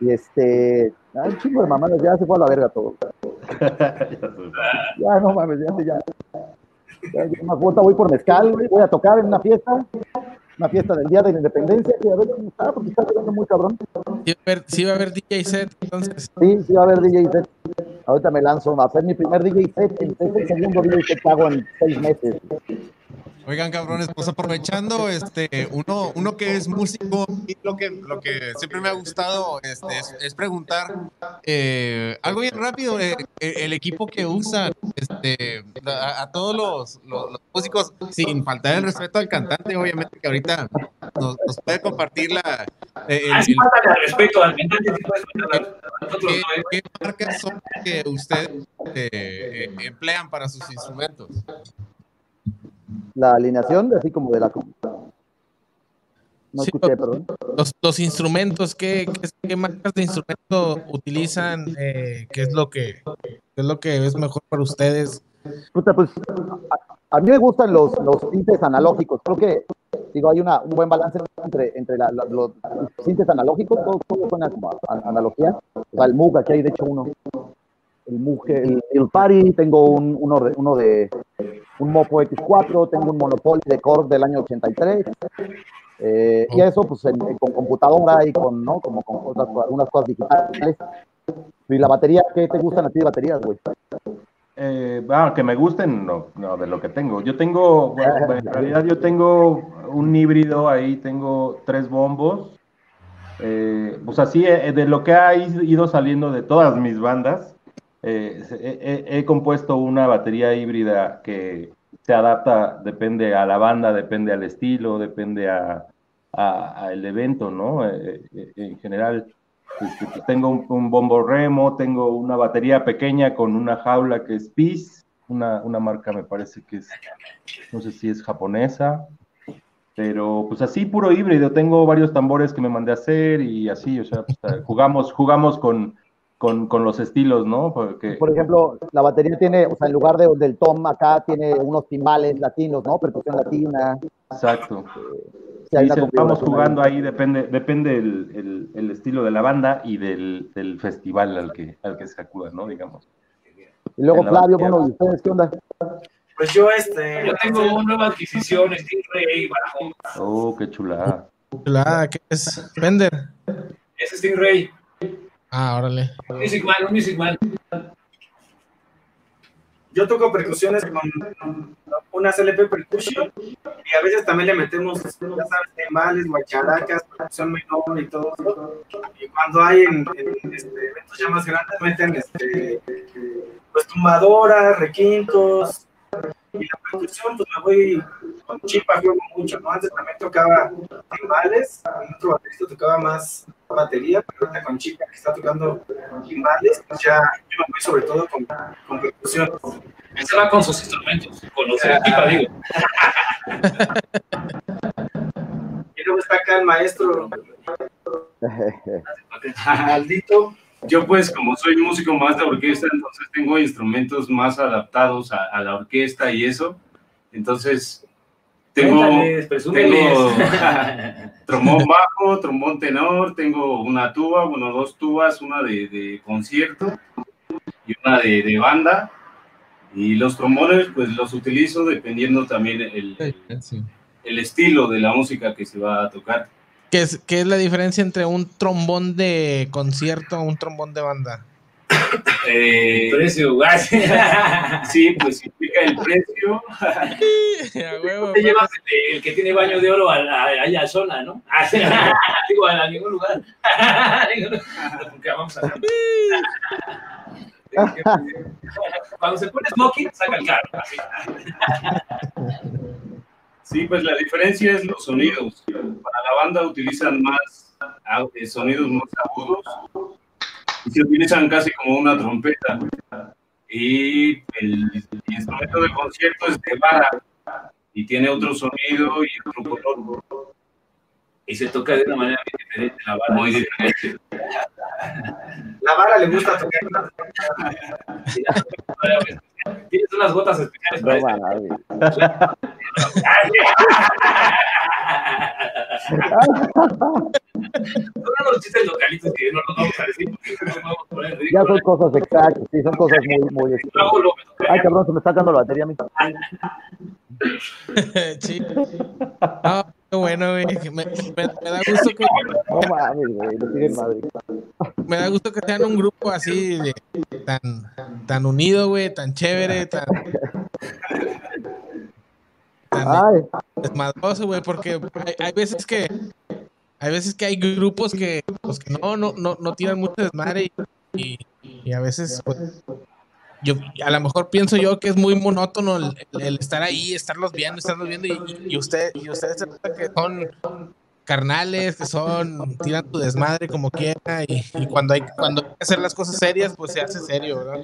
Speaker 2: Y este, un chingo de mamadas, ya se fue a la verga todo. ya, no mames, ya, ya. Más vuelta voy por mezcal, voy a tocar en una fiesta, una fiesta del Día de la Independencia, y a ver cómo está, porque está quedando muy cabrón.
Speaker 1: Sí va a haber DJ set, entonces.
Speaker 2: Sí, sí va a haber DJ set. Ahorita me lanzo a hacer mi primer DJ set, es el segundo DJ set que hago en seis meses.
Speaker 3: Oigan, cabrones, pues aprovechando, este, uno, uno que es músico, lo que, lo que siempre me ha gustado este, es, preguntar eh, algo bien rápido, eh, eh, el equipo que usan, este, a, todos los, los, músicos, sin faltar el respeto al cantante, obviamente que ahorita nos, puede compartir la...
Speaker 5: El, Así falta el respeto al cantante,
Speaker 3: ¿Qué, marcas son que ustedes emplean para sus instrumentos?
Speaker 2: La alineación, así como de la...
Speaker 1: No escuché, perdón. Los, los, instrumentos, ¿qué, qué, marcas de instrumento utilizan? Eh, ¿Qué es lo que es lo que es mejor para ustedes?
Speaker 2: pues, a, mí me gustan los, los sintes analógicos. Creo que digo, hay una, un buen balance entre, entre los sintes analógicos, todo, todo suena como analogía. O sea, el Moog, aquí hay de hecho uno. El el, el Party, tengo un, uno, uno de un Mopo X4, tengo un Monopoly de Core del año 83. Eh, y eso, pues, con computadora y con, ¿no? Como con algunas cosas digitales. ¿Y la batería? ¿Qué te gustan a ti de baterías, güey?
Speaker 6: Eh, ah, que me gusten, no, no, de lo que tengo. Yo tengo, bueno, en realidad yo tengo un híbrido ahí, tengo tres bombos. Eh, pues así, eh, de lo que ha ido saliendo de todas mis bandas, eh, he, compuesto una batería híbrida que se adapta, depende a la banda, depende al estilo, depende a, el evento, ¿no? Eh, eh, en general, este, pues, tengo un, bombo remo, tengo una batería pequeña con una jaula que es PIS, una, una marca me parece que es, no sé si es japonesa, pero pues así puro híbrido, tengo varios tambores que me mandé a hacer y así, o sea, pues, jugamos, jugamos con con, con, los estilos, ¿no?
Speaker 2: Porque... Por ejemplo, la batería tiene, o sea, en lugar de, del tom acá, tiene unos timbales latinos, ¿no? Percusión latina.
Speaker 6: Exacto. Eh, vamos jugando ahí, depende, depende el, el, el, estilo de la banda y del, del, festival al que, al que se acuda, ¿no? Digamos.
Speaker 2: Y luego, Flavio, bueno, ¿y ustedes qué onda?
Speaker 5: Pues yo, este, yo tengo una nueva adquisición, Stingray
Speaker 6: bajo. Oh, qué chulada.
Speaker 1: Chulada, ¿qué es? Fender.
Speaker 5: Es Stingray.
Speaker 1: Ah, órale.
Speaker 5: Un Music Man, un Music Man.
Speaker 4: Yo toco percusiones con una CLP Percussion y a veces también le metemos, ya sabes, timbales, guacharacas, percusión menor y todo eso. Y cuando hay en, este, eventos ya más grandes meten este, pues tumbadoras, requintos, y la percusión, pues me voy con chipa, juego mucho, ¿no? Antes también tocaba timbales, en otro baterista tocaba más batería, pero ahorita con chipa que está tocando timbales, pues ya yo me voy sobre todo con, con percusión.
Speaker 5: Se va con sus instrumentos, con los equipa, digo.
Speaker 4: y luego está acá el maestro. Maldito.
Speaker 7: Yo pues como soy músico más de orquesta, entonces tengo instrumentos más adaptados a, a la orquesta y eso. Entonces tengo, tengo trombón bajo, trombón tenor, tengo una tuba, bueno, dos tubas, una de, de concierto y una de, de, banda. Y los trombones, pues los utilizo dependiendo también el, el, estilo de la música que se va a tocar.
Speaker 1: ¿Qué es, ¿Qué es la diferencia entre un trombón de concierto o un trombón de banda?
Speaker 5: Eh, precio,
Speaker 7: sí, pues implica el precio.
Speaker 5: te llevas el, el, que tiene baño de oro a, a, allá a zona, ¿no? Digo, a, ningún lugar. Porque vamos a Cuando se pone smoking, saca el carro. Así.
Speaker 7: Sí, pues la diferencia es los sonidos. Para la banda utilizan más sonidos más agudos y se utilizan casi como una trompeta. Y el, el instrumento de concierto es de vara y tiene otro sonido y otro color.
Speaker 5: Y se toca de una manera muy diferente, la vara.
Speaker 7: Muy diferente.
Speaker 4: La vara le gusta tocar.
Speaker 5: Tienes unas gotas especiales para
Speaker 2: No,
Speaker 5: eso. Son unos chistes localitos que no los vamos a decir porque no nos vamos a poner
Speaker 2: Ya son cosas exactas, sí, son cosas muy, muy. Ay, cabrón, se me está dando la batería a mí.
Speaker 1: sí. Ah, qué bueno, güey. Me, me- me da gusto que
Speaker 2: No mames, güey, lo siguen madre.
Speaker 1: me da gusto que sean un grupo así de tan tan unido, güey, tan chévere, tan tan desmadroso, güey, porque hay, hay veces que hay veces que hay grupos que pues que no no no no tiran mucho desmadre y, y, y a veces pues yo a lo mejor pienso yo que es muy monótono el, el- el estar ahí, estarlos viendo, estarlos viendo y, usted y ustedes se que son carnales, que son tiran tu desmadre como quiera y, y cuando hay cuando hay que hacer las cosas serias, pues se hace serio, ¿verdad?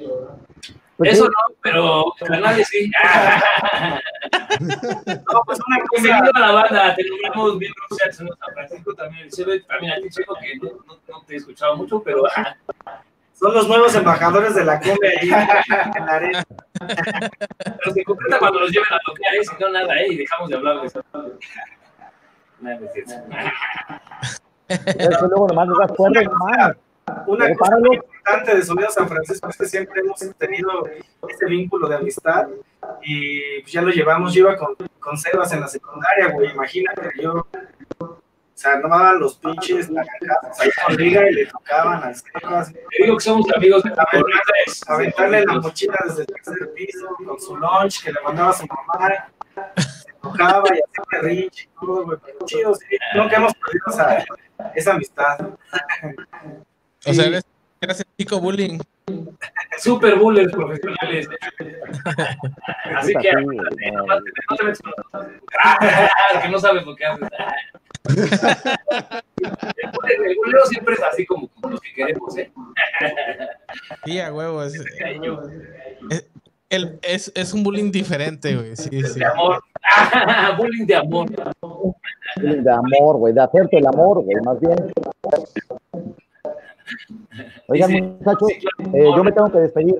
Speaker 5: Eso no, pero canales sí.
Speaker 4: No, pues una cosa.
Speaker 5: Bienvenido a la banda, te nombramos miembros de San Francisco también. Se ve también a ti, Checo, que no, no, no te he escuchado mucho, pero ah,
Speaker 4: Son los nuevos embajadores de la cumbia ahí en la arena.
Speaker 5: pero se concreta cuando los lleven a tocar, ¿eh? si no, nada, ¿eh? y dejamos de hablar de eso. Nada, no es cierto.
Speaker 2: es que luego nomás les das nomás.
Speaker 4: Una cosa
Speaker 2: páralo.
Speaker 4: muy importante de Sonido San Francisco es que siempre hemos tenido ese vínculo de amistad y pues ya lo llevamos, yo iba con, con Sebas en la secundaria, güey, imagínate, yo, o sea, no daban los pinches naranjazos ahí con liga y le tocaban al Sebas,
Speaker 5: Te digo que somos amigos de la
Speaker 4: aventarle la mochila desde el tercer piso con su lunch que le mandaba a su mamá, se enojaba y hacía berrinche y todo, güey, pero chido, sí, nunca hemos perdido esa, esa amistad.
Speaker 1: O sea, eres, eres el chico bullying.
Speaker 5: super bullers profesionales. Así que
Speaker 2: sí, no,
Speaker 5: no te. Ah, que no sabes lo que haces. El bullying- buleo siempre es así como los que queremos, ¿eh?
Speaker 1: Sí, a huevo. Es, el- es, es un bullying diferente, güey. Sí, sí.
Speaker 5: De amor. bullying de amor.
Speaker 2: De amor, güey, de hacerte el amor, güey, más bien. Oigan,
Speaker 5: Sí, sí.
Speaker 2: muchachos,
Speaker 5: Sí, claro.
Speaker 2: eh, yo me tengo que despedir.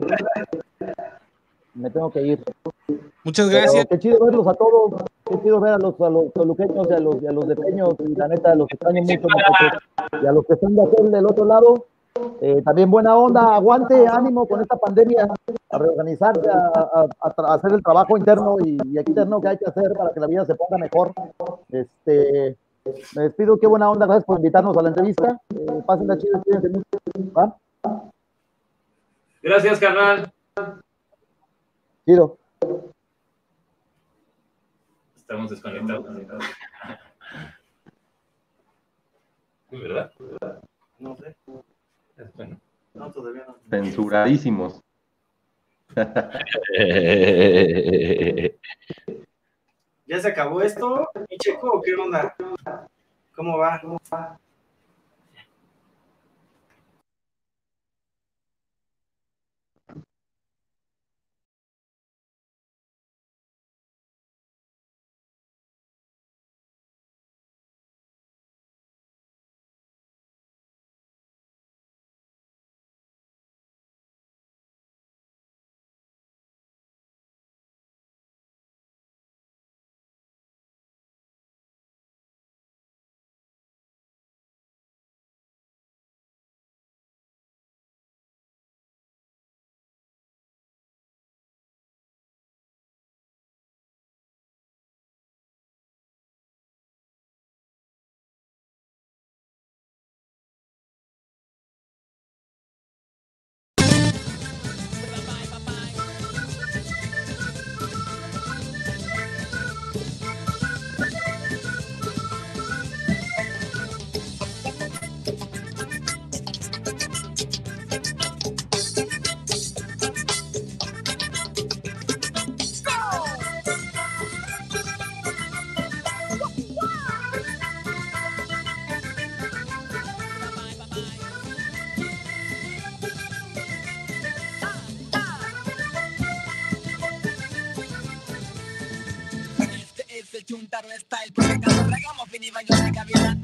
Speaker 2: Me tengo que ir.
Speaker 1: Muchas
Speaker 2: Pero
Speaker 1: gracias.
Speaker 2: qué chido verlos a todos. Qué chido ver a los, a los toluqueños y a los, y a los de Peños. Y la neta, los extraño mucho, muchachos. Y a los que están de aquel del otro lado, eh, también buena onda, aguante, ánimo con esta pandemia, a reorganizarse, a, a- a hacer el trabajo interno y, y externo que hay que hacer para que la vida se ponga mejor. Este, me despido, qué buena onda, gracias por invitarnos a la entrevista. Eh, pasen la chida, cuídense mucho. ¿va?
Speaker 5: Gracias, carnal.
Speaker 2: Chido.
Speaker 5: Estamos desconectados. ¿Verdad?
Speaker 4: No sé,
Speaker 5: Bueno.
Speaker 4: no, todavía no.
Speaker 6: Censuradísimos.
Speaker 4: ¿Ya se acabó esto? ¿Y Checo qué onda? ¿Cómo va?
Speaker 8: está el porque cuando tragamos finiba yo la
Speaker 9: cabina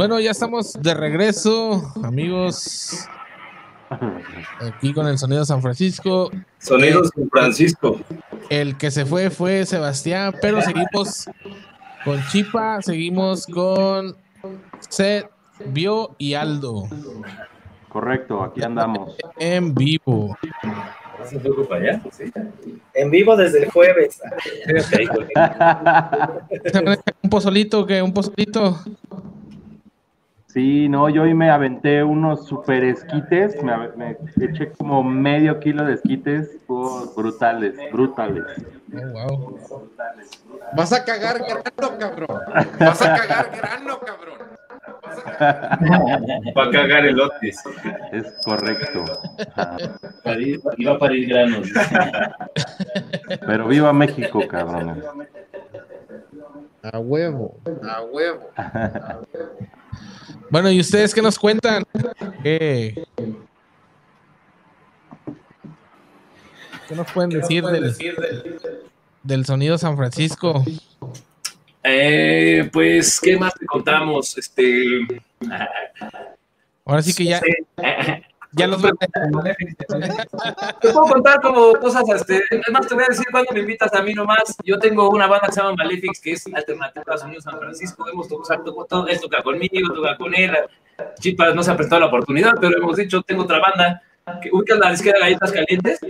Speaker 9: bueno, ya estamos de regreso, amigos. Aquí con el sonido San Francisco.
Speaker 7: Sonido San Francisco.
Speaker 9: El que se fue fue Sebastián, pero seguimos con Chipa, seguimos con Seth, Bio y Aldo
Speaker 6: Correcto, aquí andamos.
Speaker 9: en vivo.
Speaker 4: En vivo desde el jueves.
Speaker 9: Un pozolito, que un pozolito.
Speaker 6: Sí, no, yo hoy me aventé unos super esquites, me, eché como medio kilo de esquites, oh, brutales, brutales.
Speaker 9: Oh, wow.
Speaker 3: Vas a cagar grano, cabrón. Vas a cagar grano, cabrón. A cagar-
Speaker 7: Va a cagar elotes.
Speaker 6: Es correcto.
Speaker 5: Parir- Iba a parir granos.
Speaker 6: Pero viva México, cabrones.
Speaker 3: A huevo, a huevo.
Speaker 9: Bueno, ¿y ustedes qué nos cuentan? ¿Qué, qué nos pueden decir del, del sonido San Francisco?
Speaker 5: Eh, pues, ¿qué más te contamos? Este.
Speaker 9: Ahora sí que ya, ya los
Speaker 5: Te puedo contar como cosas, este, es más, te voy a decir cuando me invitas a mí nomás. Yo tengo una banda que se llama Malefics, que es alternativa a Sonido San Francisco. Hemos tocado, todo, él toca conmigo, toca con él. Chipas no se ha prestado la oportunidad, pero hemos dicho, tengo otra banda. Que, ¿Ubicas la disquera Galletas Calientes?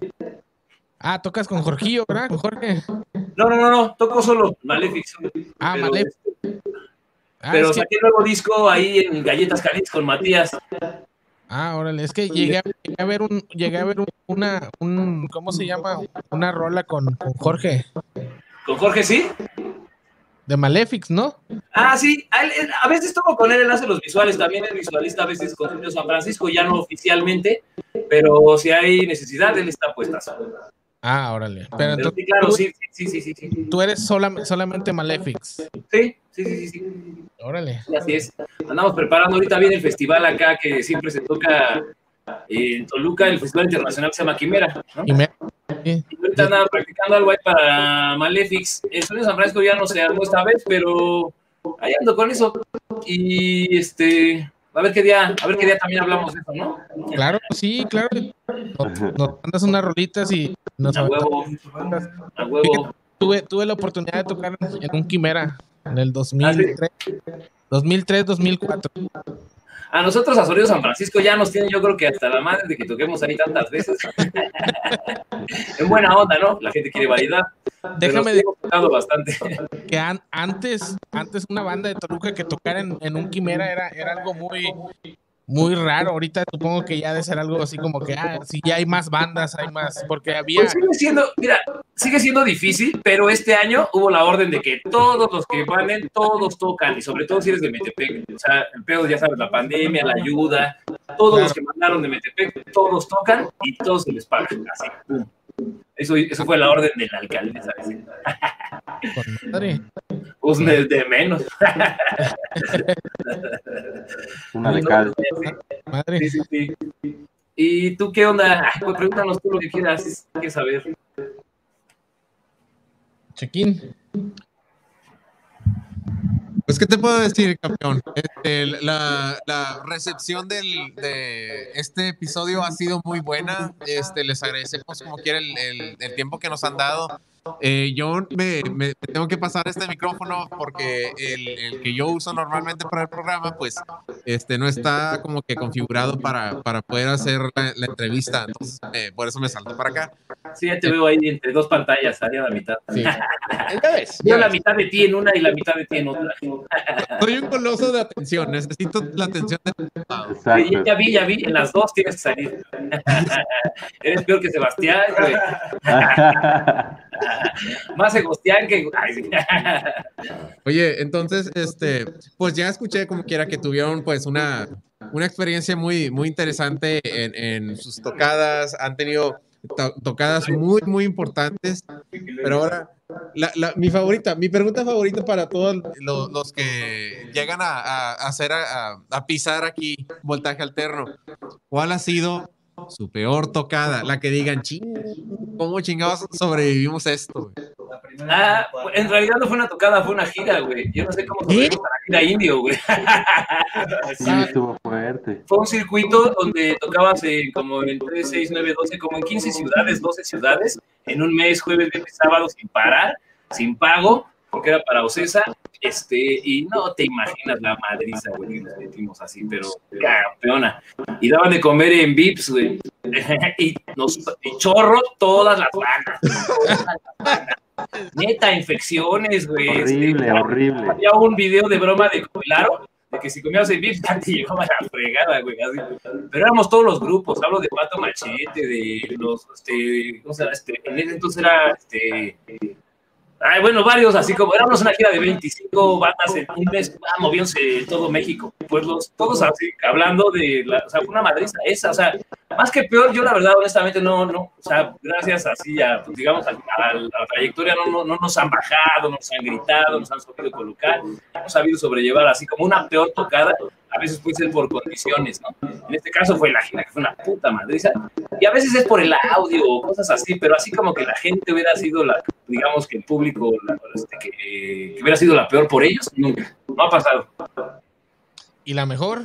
Speaker 9: Ah, tocas con Jorgillo, ¿verdad? Con Jorge.
Speaker 5: No, no, no, no, toco solo Malefics.
Speaker 9: Ah,
Speaker 5: Pero,
Speaker 9: Malefics. Ah,
Speaker 5: Pero
Speaker 9: que-
Speaker 5: saqué el nuevo disco ahí en Galletas Calientes con Matías.
Speaker 9: Ah, órale, es que llegué a, llegué a ver un, llegué a ver un- una, un, ¿cómo se llama? Una rola con, con Jorge.
Speaker 5: Con Jorge, sí.
Speaker 1: De Malefics, ¿no?
Speaker 5: Ah, sí, a, veces tomo con él, él hace los visuales, también es visualista a veces con San Francisco, ya no oficialmente, pero si hay necesidad, él está puesta.
Speaker 1: Ah, órale. Pero,
Speaker 5: entonces, claro, sí, sí, sí, sí, sí.
Speaker 1: Tú eres solamente Malefics.
Speaker 5: Sí, sí, sí, sí.
Speaker 1: Órale.
Speaker 5: Así es. Andamos preparando ahorita bien el festival acá que siempre se toca en Toluca, el Festival Internacional que se llama Quimera. ¿no? Quimera. Y ahorita andaba practicando algo ahí para Malefics. El sueño de San Francisco ya no se armó esta vez, pero ahí ando con eso. Y este, a ver qué día, a ver qué día también hablamos de eso, ¿no?
Speaker 1: Claro, sí, claro. Nos, mandas unas rolitas y nos
Speaker 5: a huevo, a huevo.
Speaker 1: Tuve, tuve la oportunidad de tocar en un Quimera en el 2003, 2003 2004.
Speaker 5: A nosotros, a Sonido San Francisco, ya nos tienen, yo creo que hasta la madre de que toquemos ahí tantas veces. en buena onda, ¿no? La gente quiere validar.
Speaker 1: Déjame decir
Speaker 5: bastante.
Speaker 1: que antes, antes una banda de Toluca que tocara en, en un quimera era, era algo muy, muy raro. Ahorita supongo que ya debe ser algo así como que, ah, si ya hay más bandas, hay más, porque había...
Speaker 5: Pues sigue siendo, mira, sigue siendo difícil, pero este año hubo la orden de que todos los que van, todos tocan, y sobre todo si eres de Metepec, o sea, el pedo, ya sabes, la pandemia, la ayuda, todos los que mandaron de Metepec, todos tocan y todos se les paga, así, Eso, eso fue la orden del alcalde, ¿sabes? madre. Pues de menos.
Speaker 6: Una de cal.
Speaker 5: Madre. Sí, sí, sí. ¿Y tú qué onda? Pues pregúntanos tú lo que quieras, hay que saber.
Speaker 1: Chequín.
Speaker 3: Pues, ¿qué te puedo decir, campeón? Este, la, la, recepción del, de este episodio ha sido muy buena. Este, les agradecemos como quiera el, el, el tiempo que nos han dado. Eh, yo me, tengo que pasar este micrófono porque el, que yo uso normalmente para el programa, pues, este, no está como que configurado para, para poder hacer la, entrevista. Entonces, eh, por eso me salto para acá.
Speaker 5: Sí, ya te veo ahí entre dos pantallas, ahí a la mitad.
Speaker 1: Sí.
Speaker 5: Yo la mitad de ti en una y la mitad de ti en otra.
Speaker 3: Soy un coloso de atención, necesito la atención de
Speaker 5: sí, ya vi, ya vi, en las dos tienes que salir. Eres peor que Sebastián, güey. Más Sebastián que.
Speaker 3: Oye, entonces, este, pues ya escuché como quiera que tuvieron pues una, una experiencia muy, muy interesante en, en sus tocadas, han tenido tocadas muy, muy importantes, pero ahora, la, la, mi favorita, mi pregunta favorita para todos los, los que llegan a, a, hacer, a, a pisar aquí voltaje alterno, ¿cuál ha sido su peor tocada, la que digan, ching, ¿cómo chingados sobrevivimos esto?
Speaker 5: Ah, en realidad no fue una tocada, fue una gira, güey. Yo no sé cómo sobrevivimos a la gira indio, güey.
Speaker 6: sí, estuvo fuerte.
Speaker 5: Fue un circuito donde tocabas en como en 3, 6, 9, 12, como en 15 ciudades, 12 ciudades, en un mes, jueves, viernes, sábado, sin parar, sin pago porque era para Ocesa, este, y no te imaginas la madriza, güey, que nos metimos así, pero campeona. Y daban de comer en Vips, güey, y, nos, y chorro todas las bandas. Neta, infecciones, güey.
Speaker 6: Horrible, este, horrible.
Speaker 5: Había un video de broma de Claro, de que si comías en Vips, te llegaba la fregada, güey. Pero éramos todos los grupos, hablo de Pato Machete, de los, este, ¿cómo se llama? Este, en ese entonces era, este, Ay, bueno, varios, así como éramos una gira de 25 bandas en un mes, ah, moviéndose todo México. Pues los, todos así, hablando de, la, o sea, una madriza esa, o sea, más que peor, yo la verdad, honestamente, no, no, o sea, gracias así a, pues, digamos, a, la trayectoria, no, no, no, nos han bajado, no nos han gritado, nos han sabido colocar, hemos sabido sobrellevar así como una peor tocada, a veces puede ser por condiciones, ¿no? En este caso fue la gira, que fue una puta madriza, y a veces es por el audio o cosas así, pero así como que la gente hubiera sido la, digamos que el público, este, que, que hubiera sido la peor por ellos, nunca, no ha pasado.
Speaker 1: ¿Y la mejor?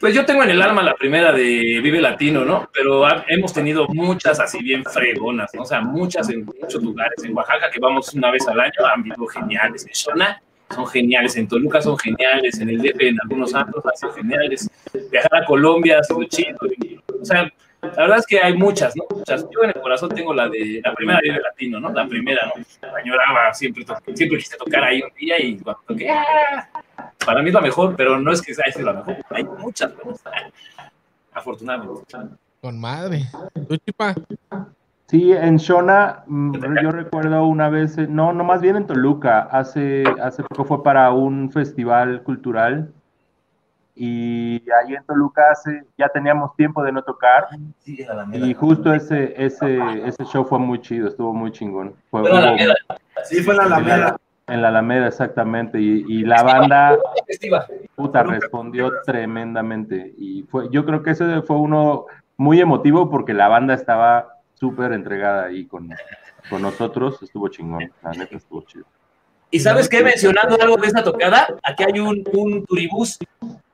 Speaker 5: Pues yo tengo en el alma la primera de Vive Latino, ¿no? Pero hemos tenido muchas así bien fregonas, ¿no? O sea, muchas en muchos lugares. En Oaxaca, que vamos una vez al año, han visto geniales. En Shona son geniales. En Toluca son geniales. En el DF, en algunos santos, sido geniales. Viajar a Colombia ha sido chido. O sea, la verdad es que hay muchas, ¿no? Muchas. Yo en el corazón tengo la de la primera Vive Latino, ¿no? La primera, ¿no? Añoraba, siempre, siempre quise tocar ahí un día y cuando toqué, ¡ah! Para mí es la mejor, pero no es que sea la mejor. Hay muchas, Afortunadamente.
Speaker 1: Con madre. ¿Tú, Chipa?
Speaker 6: Sí, en Shona, mm, yo recuerdo una vez, eh, no, no más bien en Toluca, hace, hace poco fue para un festival cultural y ahí en Toluca hace, ya teníamos tiempo de no tocar y justo ese, ese, ese show fue muy chido, estuvo muy chingón.
Speaker 5: Fue, fue la Alameda.
Speaker 4: Sí, fue en la Alameda.
Speaker 6: En la Alameda, exactamente, y, y la banda, puta, respondió tremendamente y fue, yo creo que ese fue uno muy emotivo porque la banda estaba súper entregada ahí con, con nosotros, estuvo chingón, la neta estuvo chido.
Speaker 5: Y sabes qué, mencionando algo de esta tocada, aquí hay un, un turibús,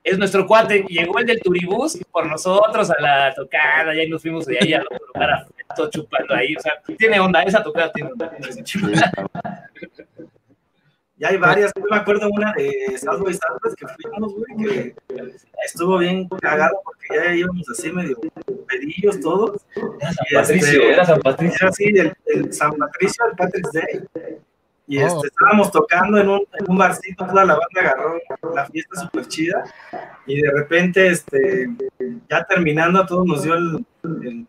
Speaker 5: es nuestro cuate, llegó el del turibús por nosotros a la tocada, y nos fuimos de ahí a tocar a chupando ahí, o sea, tiene onda, esa tocada tiene onda.
Speaker 4: Ya hay varias, yo me acuerdo una de Southway Southwest que fuimos, güey, que estuvo bien cagado porque ya íbamos así medio pedillos todos.
Speaker 5: Era San Patricio, este, era San Patricio.
Speaker 4: Era así, el, el, San Patricio, el Patrick's Day. Y este, oh. estábamos tocando en un, en un, barcito, toda la banda agarró la fiesta súper chida. Y de repente, este, ya terminando, a todos nos dio el, el,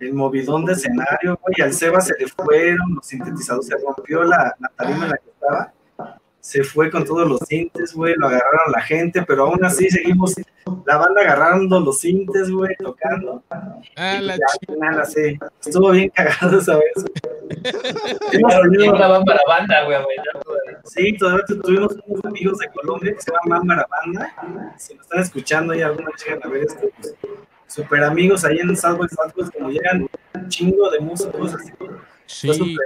Speaker 4: el movidón de escenario, güey. Al Seba se le fueron los sintetizadores, se rompió la, la tarima en la que estaba se fue con todos los cintes, güey, lo agarraron la gente, pero aún así seguimos la banda agarrando los cintes, güey, tocando.
Speaker 1: Ah, la
Speaker 4: chica. sí. Estuvo bien cagado esa vez.
Speaker 5: una banda, banda, güey,
Speaker 4: Sí, todavía tuvimos unos amigos de Colombia que se llaman Bámbara Banda. Si nos están escuchando y alguna vez llegan a ver esto, pues, super amigos ahí en Southwest Southwest, como llegan un chingo de músicos así. Sí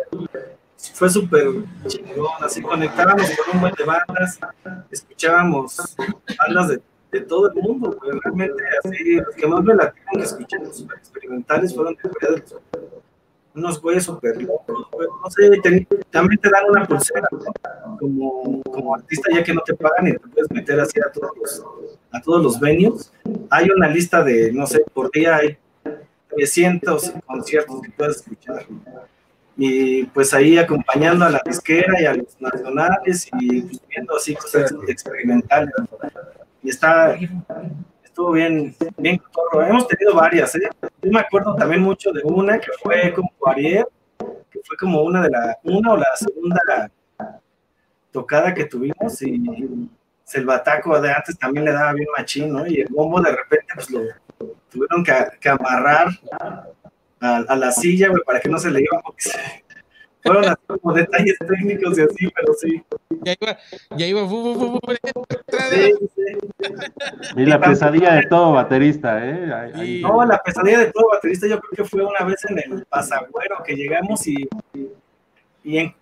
Speaker 4: fue súper chingón, así conectábamos con un buen de bandas, escuchábamos bandas de, todo el mundo, realmente así, los que más me la que escuchamos súper experimentales fueron de. Unos güeyes súper locos, no sé, también te dan una pulsera, como, como artista ya que no te pagan y te puedes meter así a todos los, a todos los venues. Hay una lista de, no sé, por día hay 300 conciertos que puedes escuchar y pues ahí acompañando a la disquera y a los nacionales y pues, viendo así cosas experimentales. Y está, estuvo bien, bien Hemos tenido varias, ¿eh? Yo me acuerdo también mucho de una que fue como Ariel, que fue como una de la, una o la segunda tocada que tuvimos y el bataco de antes también le daba bien machín, ¿no? Y el bombo de repente pues lo tuvieron que, que amarrar a, la silla, güey, para que no se le iba, porque fueron así como detalles técnicos y así, pero sí.
Speaker 1: Ya iba, ya iba,
Speaker 6: sí, sí. Y la pesadilla de todo baterista, ¿eh?
Speaker 4: No, la pesadilla de todo baterista yo creo que fue una vez en el pasagüero que llegamos y, y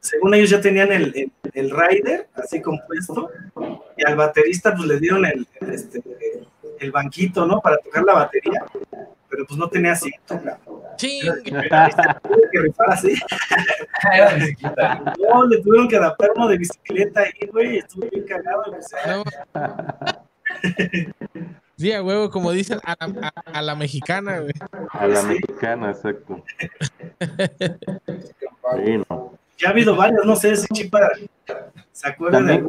Speaker 4: según ellos ya tenían el, el, rider así compuesto y al baterista pues le dieron el, este, el banquito, ¿no? Para tocar la batería pero pues no tenía asiento,
Speaker 1: Sí.
Speaker 4: que rifar así. no, le tuvieron que adaptar uno de bicicleta ahí, güey, estuve bien cagado.
Speaker 1: Sí, a huevo, como dicen, a, a, a la mexicana, güey.
Speaker 6: A la mexicana, exacto.
Speaker 4: sí, no. Ya ha habido varios, no sé si Chipa se acuerda de...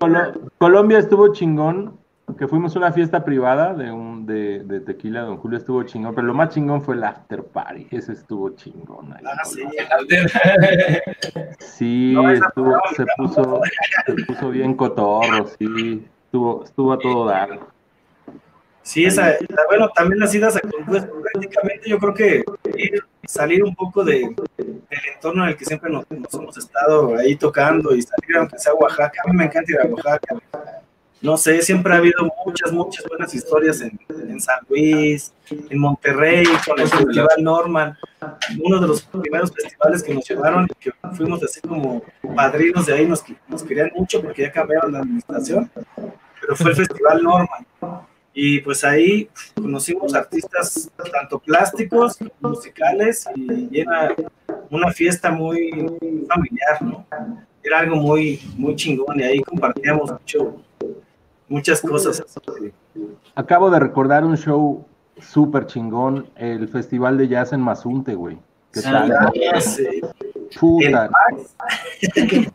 Speaker 6: Colombia estuvo chingón que fuimos a una fiesta privada de un de, de, tequila, don Julio estuvo chingón, pero lo más chingón fue el after party, ese estuvo chingón. Ahí,
Speaker 4: ah, sí, el after.
Speaker 6: Sí, estuvo, se puso, se puso bien cotorro, sí, estuvo, estuvo a todo dar.
Speaker 4: Sí, esa, bueno, también las idas a pues, prácticamente yo creo que salir un poco de, del entorno en el que siempre nos, nos, hemos estado ahí tocando y salir aunque sea a Oaxaca, a mí me encanta ir a Oaxaca, no sé, siempre ha habido muchas, muchas buenas historias en, San Luis, en Monterrey, con el Festival Norman, uno de los primeros festivales que nos llevaron que fuimos así como padrinos de ahí, nos, nos querían mucho porque ya cambiaron la administración, pero fue el Festival Norman. Y pues ahí conocimos artistas tanto plásticos, musicales, y era una fiesta muy familiar, ¿no? Era algo muy, muy chingón y ahí compartíamos mucho muchas cosas.
Speaker 6: Acabo de recordar un show súper chingón, el Festival de Jazz en Mazunte, güey. ¿Qué tal?
Speaker 4: Ah,
Speaker 6: Puta. el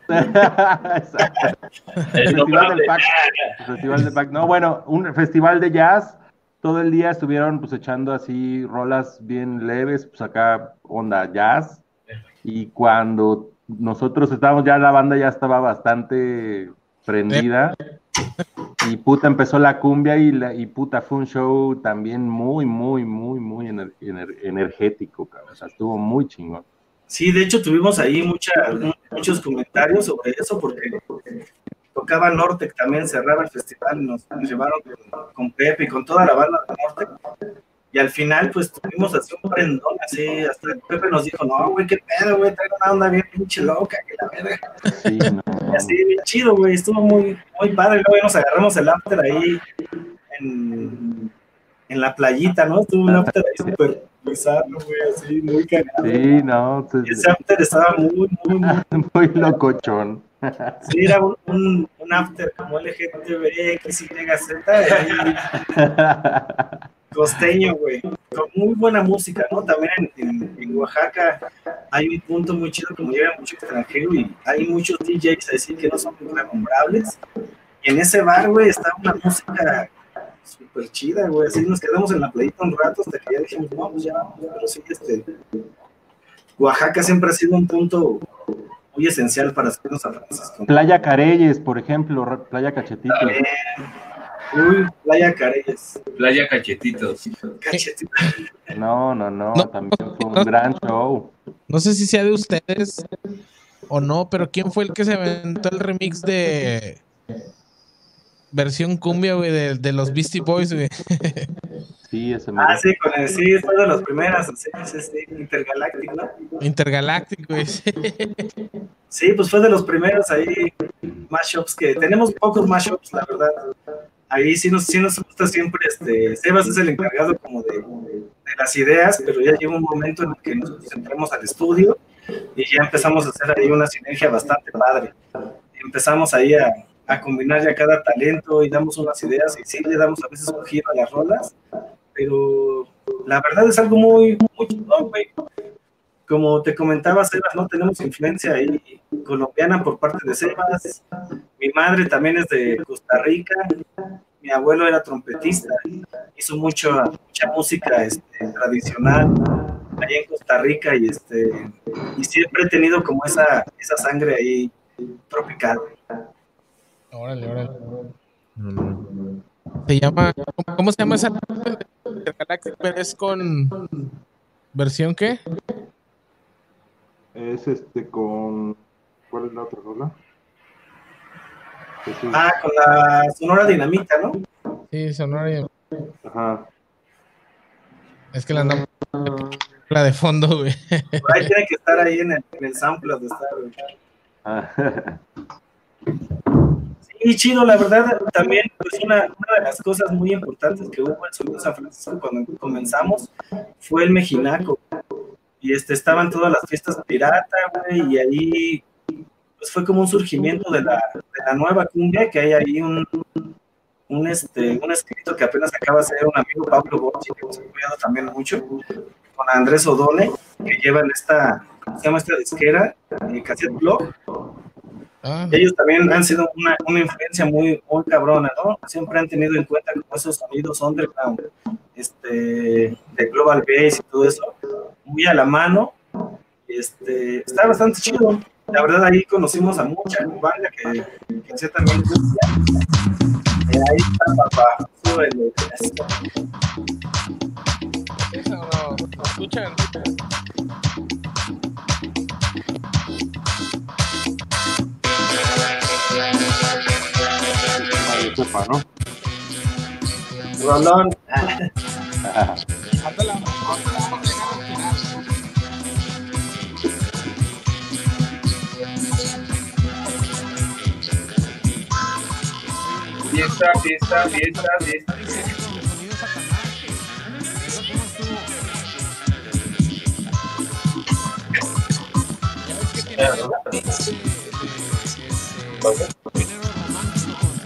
Speaker 6: festival del Pac. Festival del Pac. No, bueno, un festival de jazz todo el día estuvieron pues echando así rolas bien leves, pues acá onda jazz. Y cuando nosotros estábamos, ya la banda ya estaba bastante prendida. Y puta, empezó la cumbia y, la, y puta, fue un show también muy, muy, muy, muy energético, cabrón. O sea, estuvo muy chingón.
Speaker 4: Sí, de hecho tuvimos ahí mucha, muchos comentarios sobre eso, porque tocaba Nortec también, cerraba el festival, nos, llevaron con, Pepe y con toda la banda de Nortec. Y al final, pues tuvimos así un prendón, así, hasta Pepe nos dijo, no, güey, qué pedo, güey, trae una onda bien pinche loca, que la verga. Sí, Y así, bien chido, güey, estuvo muy, muy padre. Luego nos agarramos el after ahí en, en la playita, ¿no? Estuvo un after ahí súper bizarro, güey, así, muy cagado.
Speaker 6: Sí, no.
Speaker 4: Pues, ese after estaba muy, muy, muy,
Speaker 6: muy locochón.
Speaker 4: Sí, era un, un, un after como LGTB, XYZ, costeño, güey, con muy buena música, ¿no? También en, en, Oaxaca hay un punto muy chido como llega mucho extranjero y hay muchos DJs así que no son muy renombrables. Y en ese bar, güey, está una música súper chida, güey. Así nos quedamos en la playita un rato hasta que ya dijimos, no, pues ya vamos, pero sí, este. Oaxaca siempre ha sido un punto muy esencial para hacernos a Francisco.
Speaker 6: Playa Careyes, por ejemplo, Playa Cachetitos.
Speaker 4: Uy, Playa Careyes.
Speaker 7: Playa Cachetitos.
Speaker 4: Cachetitos.
Speaker 6: No, no, no, también fue un gran show.
Speaker 1: No sé si sea de ustedes o no, pero ¿quién fue el que se aventó el remix de versión cumbia, güey, de, de, los Beastie Boys, güey?
Speaker 6: Sí, ese
Speaker 4: Ah, sí, con el, sí, fue de los primeros, sí, sí, sí, Intergalactic, ¿no?
Speaker 1: Intergalactic, güey.
Speaker 4: Sí. pues fue de los primeros ahí mashups que tenemos pocos mashups, la verdad. Ahí sí nos, sí nos gusta siempre, este, Sebas es el encargado como de, de las ideas, pero ya llegó un momento en el que nos entramos al estudio y ya empezamos a hacer ahí una sinergia bastante padre. Empezamos ahí a, a combinar ya cada talento y damos unas ideas y sí le damos a veces un giro a las rolas, pero la verdad es algo muy, muy güey. Como te comentaba, Sebas, no tenemos influencia ahí colombiana por parte de Sebas. Mi madre también es de Costa Rica. Mi abuelo era trompetista, hizo mucho, mucha música este, tradicional allá en Costa Rica y, este, y siempre he tenido como esa, esa sangre ahí tropical.
Speaker 1: Órale, órale. Se llama, ¿cómo, se llama esa? Galactic es con versión qué?
Speaker 6: Es este con ¿cuál es la otra rola?
Speaker 4: Ah, con la Sonora Dinamita, ¿no?
Speaker 1: Sí, Sonora Dinamita.
Speaker 6: Ajá.
Speaker 1: Es que la andamos la de fondo, güey.
Speaker 4: Ahí tiene que estar ahí en el, en el sample de estar, güey.
Speaker 6: Ah.
Speaker 4: Y chido, la verdad, también pues una, una, de las cosas muy importantes que hubo en San Francisco cuando comenzamos fue el Mejinaco. Y este, estaban todas las fiestas pirata, güey, y ahí pues fue como un surgimiento de la, de la nueva cumbia, que hay ahí un, un, este, un escrito que apenas acaba de hacer un amigo Pablo Bocci, que hemos apoyado también mucho, con Andrés Odone, que llevan esta, ¿cómo se llama esta disquera? El Cassette Blog Ah. Ellos también han sido una, una, influencia muy, muy cabrona, ¿no? Siempre han tenido en cuenta como esos sonidos underground, este, de Global Bass y todo eso, muy a la mano. Este, está bastante chido. La verdad, ahí conocimos a mucha banda que, que hacía también eh, ahí está, papá. Súbele.
Speaker 1: Eso no, escuchan.
Speaker 6: Ocupa, ¿no?
Speaker 4: Rolón. Fiesta, fiesta, fiesta, fiesta.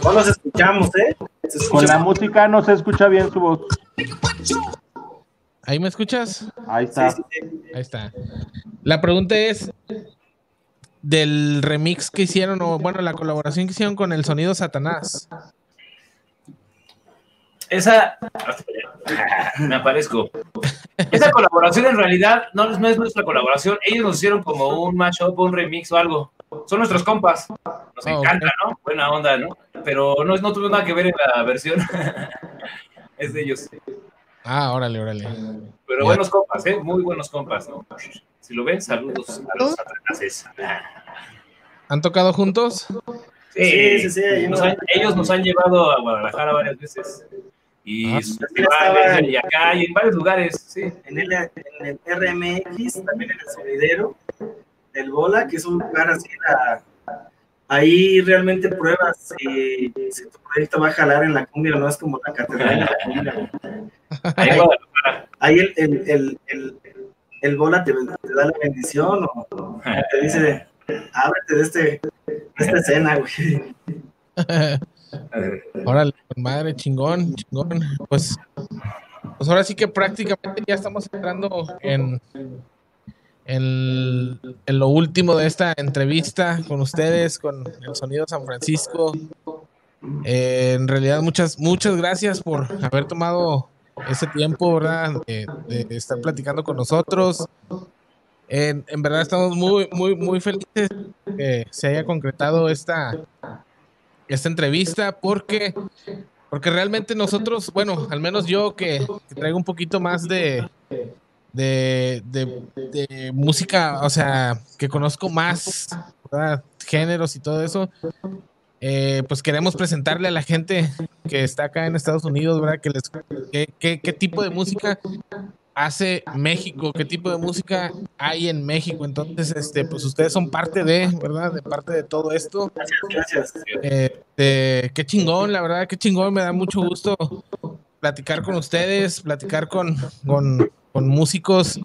Speaker 4: No nos escuchamos, ¿eh?
Speaker 6: Con la música no se escucha bien su voz.
Speaker 1: ¿Ahí me escuchas?
Speaker 6: Ahí está.
Speaker 4: Sí, sí, sí.
Speaker 1: Ahí está. La pregunta es del remix que hicieron, o bueno, la colaboración que hicieron con el sonido Satanás.
Speaker 5: Esa. Me aparezco. Esa colaboración en realidad no, no es nuestra colaboración. Ellos nos hicieron como un mashup, un remix o algo. Son nuestros compas. Nos
Speaker 1: Ah,
Speaker 5: encanta, ¿no? Buena onda, ¿no? Pero no, no tuvo nada que ver en la versión. es de ellos.
Speaker 1: Ah, órale, órale.
Speaker 5: Pero buenos compas, ¿eh? Muy buenos compas, ¿no? Si lo ven, saludos a los.
Speaker 1: ¿Han tocado juntos?
Speaker 5: Sí,
Speaker 4: sí, sí,
Speaker 5: nos- han- ellos nos han llevado a Guadalajara varias veces. Y
Speaker 1: Ah.
Speaker 5: festivales, y acá, y en varios lugares, sí.
Speaker 4: En el, en el RMX, también en el sonidero del Bola, que es un lugar así, la- ahí realmente pruebas si, si tu proyecto va a jalar en la cumbia o no, es como la catedral de la cumbia.
Speaker 5: Ahí
Speaker 4: el, el, el, el, el Bola te, te da la bendición o, o te dice, ábrete de, este, de esta escena, güey.
Speaker 1: Órale, madre, chingón, chingón. Pues, pues ahora sí que prácticamente ya estamos entrando en, en, en lo último de esta entrevista con ustedes, con el Sonido San Francisco. Eh, en realidad, muchas, muchas gracias por haber tomado ese tiempo, ¿verdad? De, de estar platicando con nosotros. En, en verdad estamos muy, muy, muy felices que se haya concretado esta, esta entrevista porque, porque realmente nosotros, bueno, al menos yo que, traigo un poquito más de, de, música, o sea, que conozco más géneros y todo eso, eh, pues queremos presentarle a la gente que está acá en Estados Unidos, ¿verdad? Que les, qué tipo de música hace México, qué tipo de música hay en México. Entonces, este, pues ustedes son parte de, ¿verdad? De parte de todo esto.
Speaker 4: Gracias.
Speaker 1: Eh, eh, qué chingón, la verdad, qué chingón, me da mucho gusto platicar con ustedes, platicar con, con, con músicos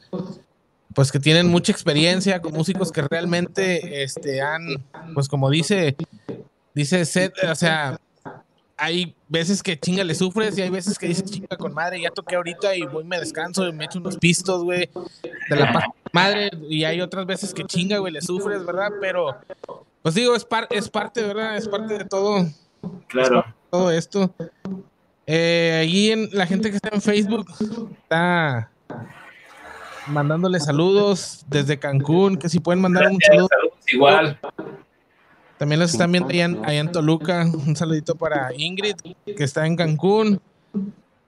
Speaker 1: pues que tienen mucha experiencia, con músicos que realmente este, han, pues como dice, dice Seth, o sea, hay veces que chinga le sufres y hay veces que dices chinga con madre, ya toqué ahorita y voy me descanso y me echo unos pistos, güey, de la paz madre, y hay otras veces que chinga, güey, le sufres, ¿verdad? Pero, pues digo, es, par es parte, ¿verdad? Es parte de todo,
Speaker 5: Claro.
Speaker 1: todo esto. Eh, allí en la gente que está en Facebook está mandándole saludos desde Cancún, que si pueden mandar un saludo.
Speaker 5: Saludos igual.
Speaker 1: También los están viendo allá en, allá en Toluca. Un saludito para Ingrid, que está en Cancún.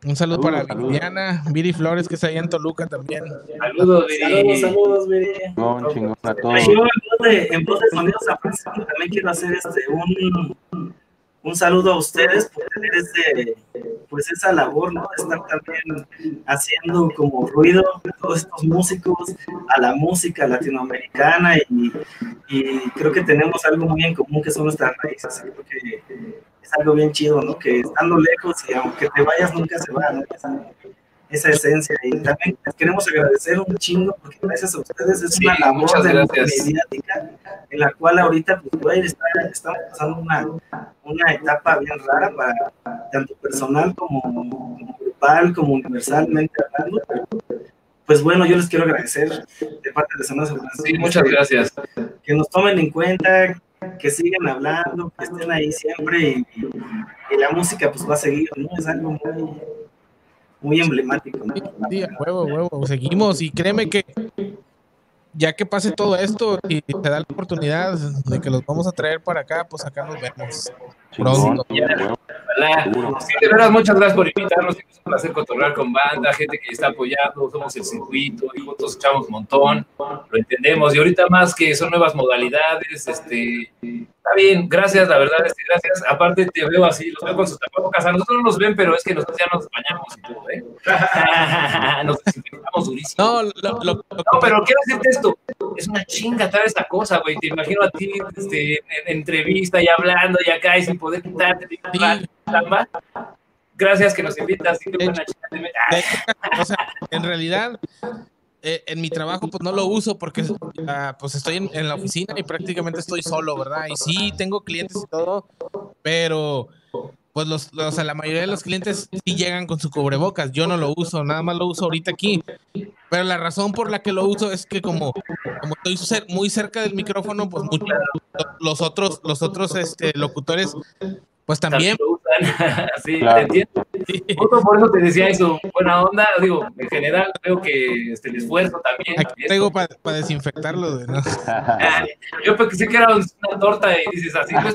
Speaker 1: Un saludo para
Speaker 6: Saludos,
Speaker 1: Viviana, Viri Flores, que está allá en Toluca también.
Speaker 5: Saludos,
Speaker 4: Saludos,
Speaker 5: Viri.
Speaker 4: saludos, Viri.
Speaker 6: Chingón, chingón a todos.
Speaker 4: Yo, en voz de, en voz de Sonido San Francisco, también quiero hacer este, un, un saludo a ustedes por tener pues esa labor, ¿no? Estar también haciendo como ruido a todos estos músicos, a la música latinoamericana y, y creo que tenemos algo muy en común que son nuestras raíces. Creo que es algo bien chido, ¿no? Que estando lejos y aunque te vayas nunca se va, ¿no? Esa, esencia. Y también les queremos agradecer un chingo porque gracias a ustedes es
Speaker 5: Sí,
Speaker 4: una labor mediática en la cual ahorita pues güey, está- estamos pasando una, una etapa bien rara para tanto personal como, como grupal, como universalmente hablando. Pero, pues bueno, yo les quiero agradecer de parte de San Francisco
Speaker 5: Sí, muchas gracias.
Speaker 4: que nos tomen en cuenta, que sigan hablando, que estén ahí siempre y, y la música pues va a seguir, ¿no? Es algo muy, muy emblemático, ¿no?
Speaker 1: Sí, huevo, huevo, seguimos y créeme que ya que pase todo esto y te da la oportunidad de que los vamos a traer para acá, pues acá nos vemos pronto.
Speaker 5: muchas gracias por invitarnos. Es un placer controlar con banda, gente que está apoyando. Somos el circuito, y juntos echamos un montón. Lo entendemos. Y ahorita más que son nuevas modalidades, este. Está bien, gracias, la verdad, este, gracias. Aparte, te veo así, los veo con sus tapabocas. A nosotros no nos ven, pero es que nosotros ya nos bañamos y todo, ¿eh? nos desinfectamos durísimo.
Speaker 1: No, lo, lo- lo-
Speaker 5: No, pero quiero decirte esto. Es una chinga traer esta cosa, güey. Te imagino a ti este, en, en entrevista y hablando y acá y sin poder quitarte. te
Speaker 1: Sí.
Speaker 5: Gracias que nos invitas. Sí,
Speaker 1: o sea, en realidad, eh, en mi trabajo, pues no lo uso porque ah, pues estoy en, en la oficina y prácticamente estoy solo, ¿verdad? Y sí, tengo clientes y todo, pero pues los, o sea, la mayoría de los clientes sí llegan con su cubrebocas. Yo no lo uso, nada más lo uso ahorita aquí. Pero la razón por la que lo uso es que como, como estoy muy cerca del micrófono, pues mucho- los otros, los otros este, locutores Pues también.
Speaker 5: sí, te entiendo. por eso te decía eso, buena onda. Digo, en general, creo que este, el esfuerzo también.
Speaker 1: Aquí tengo para desinfectarlo. ¿no?
Speaker 5: Yo pensé que era una torta y dices así, pues,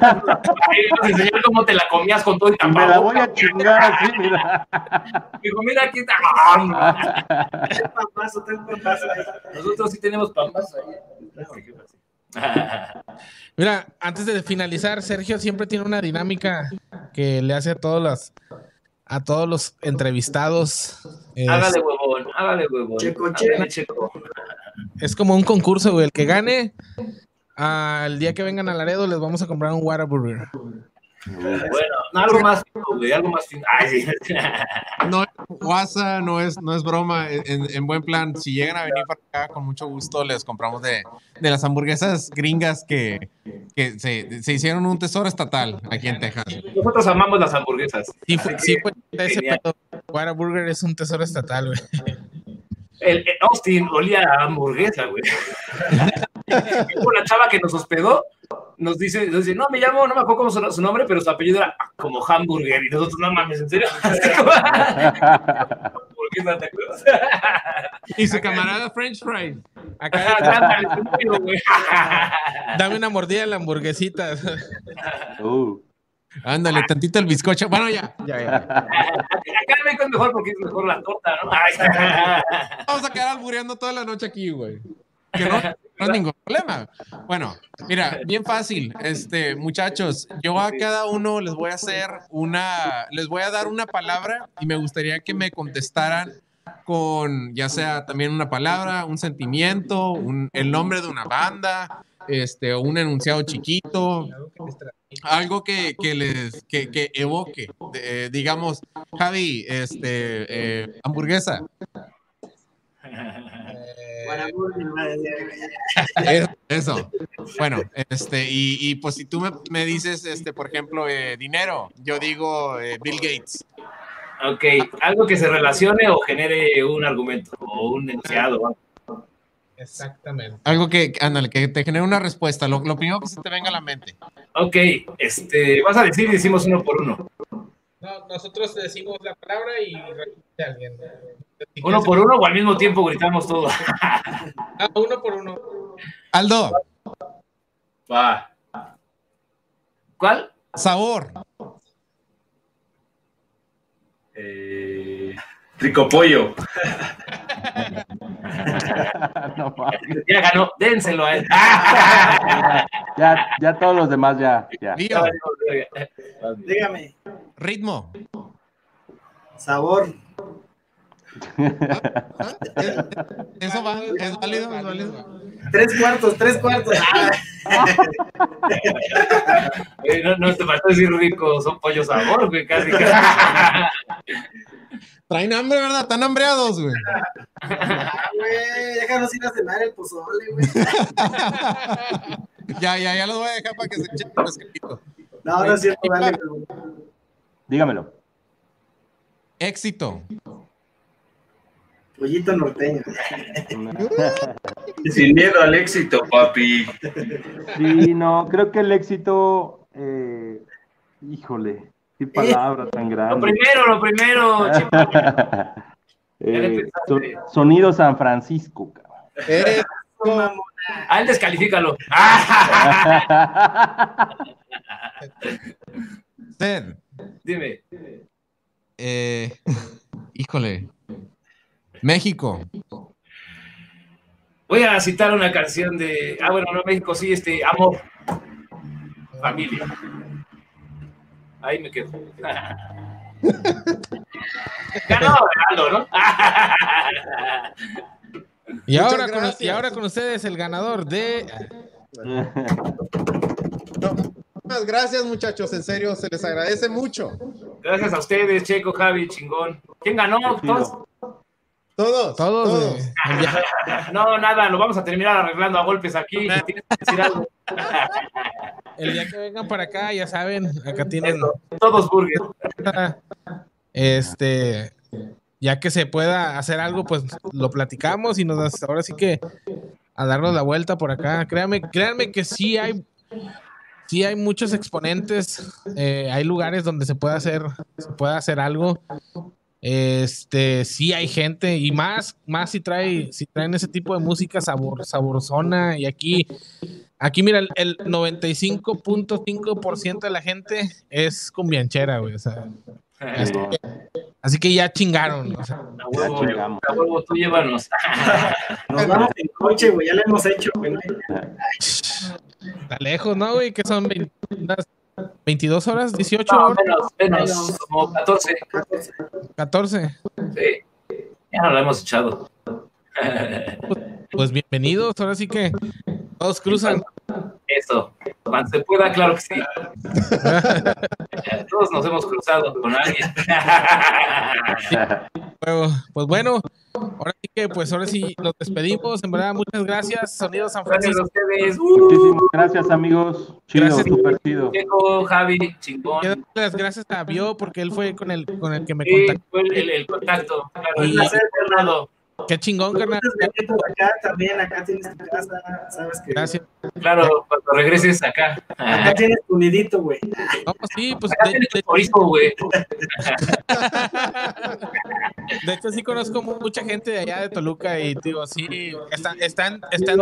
Speaker 5: enseñar cómo te la comías con todo y
Speaker 6: tapado. Me la voy a chingar así, mira.
Speaker 5: Digo, mira aquí está. Nosotros sí tenemos pampas ahí.
Speaker 1: Mira, antes de finalizar, Sergio siempre tiene una dinámica que le hace a todos los, a todos los entrevistados.
Speaker 5: Hágale huevón, hágale huevón. Checo, checo.
Speaker 1: Es como un concurso, güey. El que gane, al día que vengan a Laredo les vamos a comprar un Whataburger.
Speaker 5: Bueno, algo más güey, algo más
Speaker 3: No, WhatsApp no es, no es broma, en, buen plan, si llegan a venir para acá, con mucho gusto les compramos de, de las hamburguesas gringas que, que se, se, hicieron un tesoro estatal aquí en Texas.
Speaker 5: Nosotros amamos las hamburguesas.
Speaker 1: Sí, sí, pues, ese pedo. Whataburger es un tesoro estatal, güey.
Speaker 5: El, Austin olía a hamburguesa, güey. la chava que nos hospedó nos dice, nos dice, no, me llamo, no me acuerdo cómo su, su nombre, pero su apellido era como hamburger. Y nosotros, no mames, ¿en serio?
Speaker 1: y su camarada French Fries. Acá, Dame una mordida a la hamburguesita. Uh. Ándale, tantito el bizcocho. Bueno, ya. ya, ya. Acá
Speaker 5: el bacon es mejor porque es mejor la torta, ¿no?
Speaker 3: Vamos a quedar albureando toda la noche aquí, güey. Que no, no ningún problema. Bueno, mira, bien fácil. Este, muchachos, yo a cada uno les voy a hacer una, les voy a dar una palabra y me gustaría que me contestaran con ya sea también una palabra, un sentimiento, un, el nombre de una banda, este, un enunciado chiquito, algo que, que les que, que evoque, digamos, Javi, este, eh, hamburguesa. Eso. Bueno, este, y, y, pues si tú me, me dices, este, por ejemplo, eh, dinero, yo digo eh, Bill Gates.
Speaker 5: Ok, algo que se relacione o genere un argumento o un enunciado.
Speaker 1: Exactamente.
Speaker 3: Algo que, ándale, que te genere una respuesta, lo, lo, primero que se te venga a la mente.
Speaker 5: Ok, este, vas a decir y decimos uno por uno.
Speaker 1: No, nosotros decimos la palabra y alguien.
Speaker 5: ¿Uno por uno o al mismo tiempo gritamos todo?
Speaker 1: ah, uno por uno.
Speaker 3: Aldo.
Speaker 5: Va. ¿Cuál?
Speaker 3: Sabor.
Speaker 7: Eh, tricopollo.
Speaker 5: ya ganó, dénselo a él.
Speaker 6: ya, ya todos los demás ya. ya.
Speaker 4: Dígame.
Speaker 3: Ritmo.
Speaker 4: Sabor.
Speaker 3: Eso va, es válido, es válido.
Speaker 4: Tres cuartos, tres cuartos.
Speaker 5: no, no te falta decir rico, son pollos sabor, güey, casi.
Speaker 3: Traen hambre, ¿verdad? Están hambreados, güey.
Speaker 4: Ah, güey, déjanos ir a cenar el pozole, güey.
Speaker 3: ya, ya, ya los voy a dejar para que se echen un escrito.
Speaker 4: No, no es cierto, dale.
Speaker 6: Dígamelo.
Speaker 3: Éxito.
Speaker 4: Pollito norteño.
Speaker 7: Sin miedo al éxito, papi.
Speaker 6: Sí, no, creo que el éxito, eh, híjole, qué palabra tan grande.
Speaker 5: Lo primero, lo primero.
Speaker 6: eh, sonido San Francisco, cabrón.
Speaker 5: Eres Ah, él descalifícalo. Dime.
Speaker 3: Eh, híjole. México.
Speaker 5: Voy a citar una canción de. Ah, bueno, no, México sí, este, Amor. Familia. Ahí me quedo. Ganó ¿no?
Speaker 1: y, ahora con, y ahora con ustedes el ganador de.
Speaker 3: muchas gracias, muchachos. En serio, se les agradece mucho.
Speaker 5: Gracias a ustedes, Checo, Javi, chingón. ¿Quién ganó? ¿Todos?
Speaker 3: Todos.
Speaker 1: Todos.
Speaker 5: no, nada, lo vamos a terminar arreglando a golpes aquí.
Speaker 1: El día que vengan para acá, ya saben, acá tienen.
Speaker 5: Todos burgers.
Speaker 1: Este, ya que se pueda hacer algo, pues lo platicamos y nos ahora sí que a darnos la vuelta por acá. Créanme, créanme que sí hay sí hay muchos exponentes, eh, hay lugares donde se puede hacer, se puede hacer algo. Este, sí hay gente, y más, más si trae, si traen ese tipo de música sabor, saborzona, y aquí, aquí mira, el, 95.5% de la gente es cumbianchera, güey. O sea, Así que ya chingaron. O sea,
Speaker 5: ya chingamos. A huevo, tú llévanos.
Speaker 4: Nos vamos en coche, güey. Ya lo hemos hecho, güey.
Speaker 1: Está lejos, ¿no, güey? Que son 22 horas, 18 horas.
Speaker 5: Menos, menos, como 14.
Speaker 1: 14.
Speaker 5: Sí. Ya no lo hemos echado.
Speaker 1: Pues, pues bienvenidos, ahora sí que todos cruzan.
Speaker 5: Eso, cuando se pueda, claro que sí. Todos nos hemos cruzado con alguien.
Speaker 1: pues bueno, ahora sí que, pues ahora sí nos despedimos. En verdad, muchas gracias, Sonido San Francisco.
Speaker 6: Gracias a ustedes. Muchísimas gracias, amigos. Chido, gracias. super chido.
Speaker 5: Javi, chingón.
Speaker 1: Las gracias a Bio porque él fue con el, con el que me
Speaker 5: sí, contactó. Fue el, el, contacto. Claro, y... Fernando.
Speaker 1: Qué chingón, carnal.
Speaker 4: Acá también, acá tienes tu casa, sabes que.
Speaker 1: Gracias.
Speaker 5: Claro, cuando regreses acá.
Speaker 4: Acá tienes tu nidito, güey.
Speaker 1: No, sí, pues.
Speaker 5: Acá de, tienes tu turismo, güey.
Speaker 1: De hecho, sí conozco mucha gente de allá de Toluca y digo, sí, están, están, están,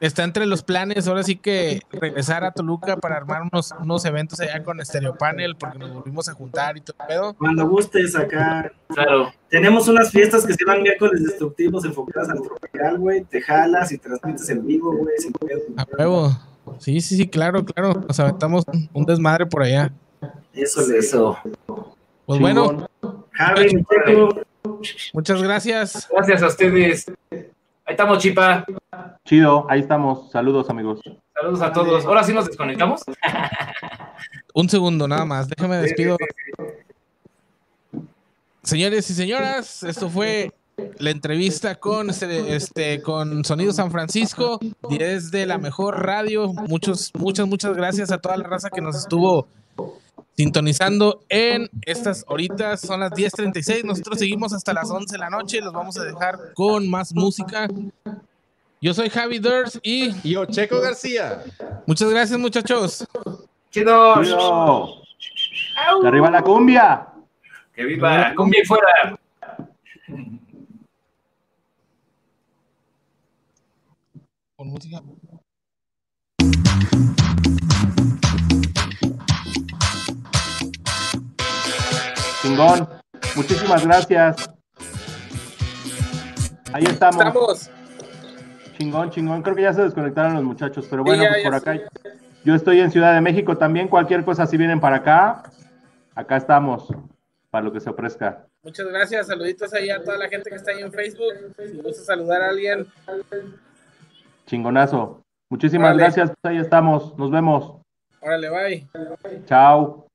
Speaker 1: está entre los planes ahora sí que regresar a Toluca para armar unos, unos eventos allá con Stereo Panel porque nos volvimos a juntar y todo el pedo.
Speaker 4: Cuando gustes acá.
Speaker 5: Claro.
Speaker 4: Tenemos unas fiestas que se llaman miércoles destructivos enfocadas al tropical, güey. Te jalas y transmites en vivo, güey.
Speaker 1: A huevo. Sí, sí, sí, claro, claro. Nos aventamos un desmadre por allá.
Speaker 4: Eso es eso.
Speaker 1: Pues bueno.
Speaker 4: Javi,
Speaker 1: Muchas gracias.
Speaker 5: Gracias a ustedes. Ahí estamos, Chipa.
Speaker 6: Chido, ahí estamos. Saludos, amigos.
Speaker 5: Saludos a todos. Ahora sí nos desconectamos.
Speaker 1: Un segundo, nada más. Déjame despido. Señores y señoras, esto fue la entrevista con este, con Sonido San Francisco desde la mejor radio. Muchos, muchas, muchas gracias a toda la raza que nos estuvo sintonizando en estas horitas. Son las 10:36. Nosotros seguimos hasta las 11 de la noche. Los vamos a dejar con más música. Yo soy Javi Durs y.
Speaker 3: Yo, Checo García.
Speaker 1: Muchas gracias, muchachos.
Speaker 5: Chido.
Speaker 6: Que arriba la cumbia.
Speaker 5: Que viva la cumbia y fuera.
Speaker 1: Con música.
Speaker 6: Chingón. Muchísimas gracias. Ahí estamos.
Speaker 1: Estamos.
Speaker 6: Chingón, chingón. Creo que ya se desconectaron los muchachos, pero bueno, pues por acá. Yo estoy en Ciudad de México también. Cualquier cosa, si vienen para acá, acá estamos para lo que se ofrezca.
Speaker 1: Muchas gracias. Saluditos ahí a toda la gente que está ahí en Facebook. Si gusta saludar a alguien.
Speaker 6: Chingonazo. Muchísimas gracias. Pues ahí estamos. Nos vemos.
Speaker 1: Órale, bye.
Speaker 6: Chao.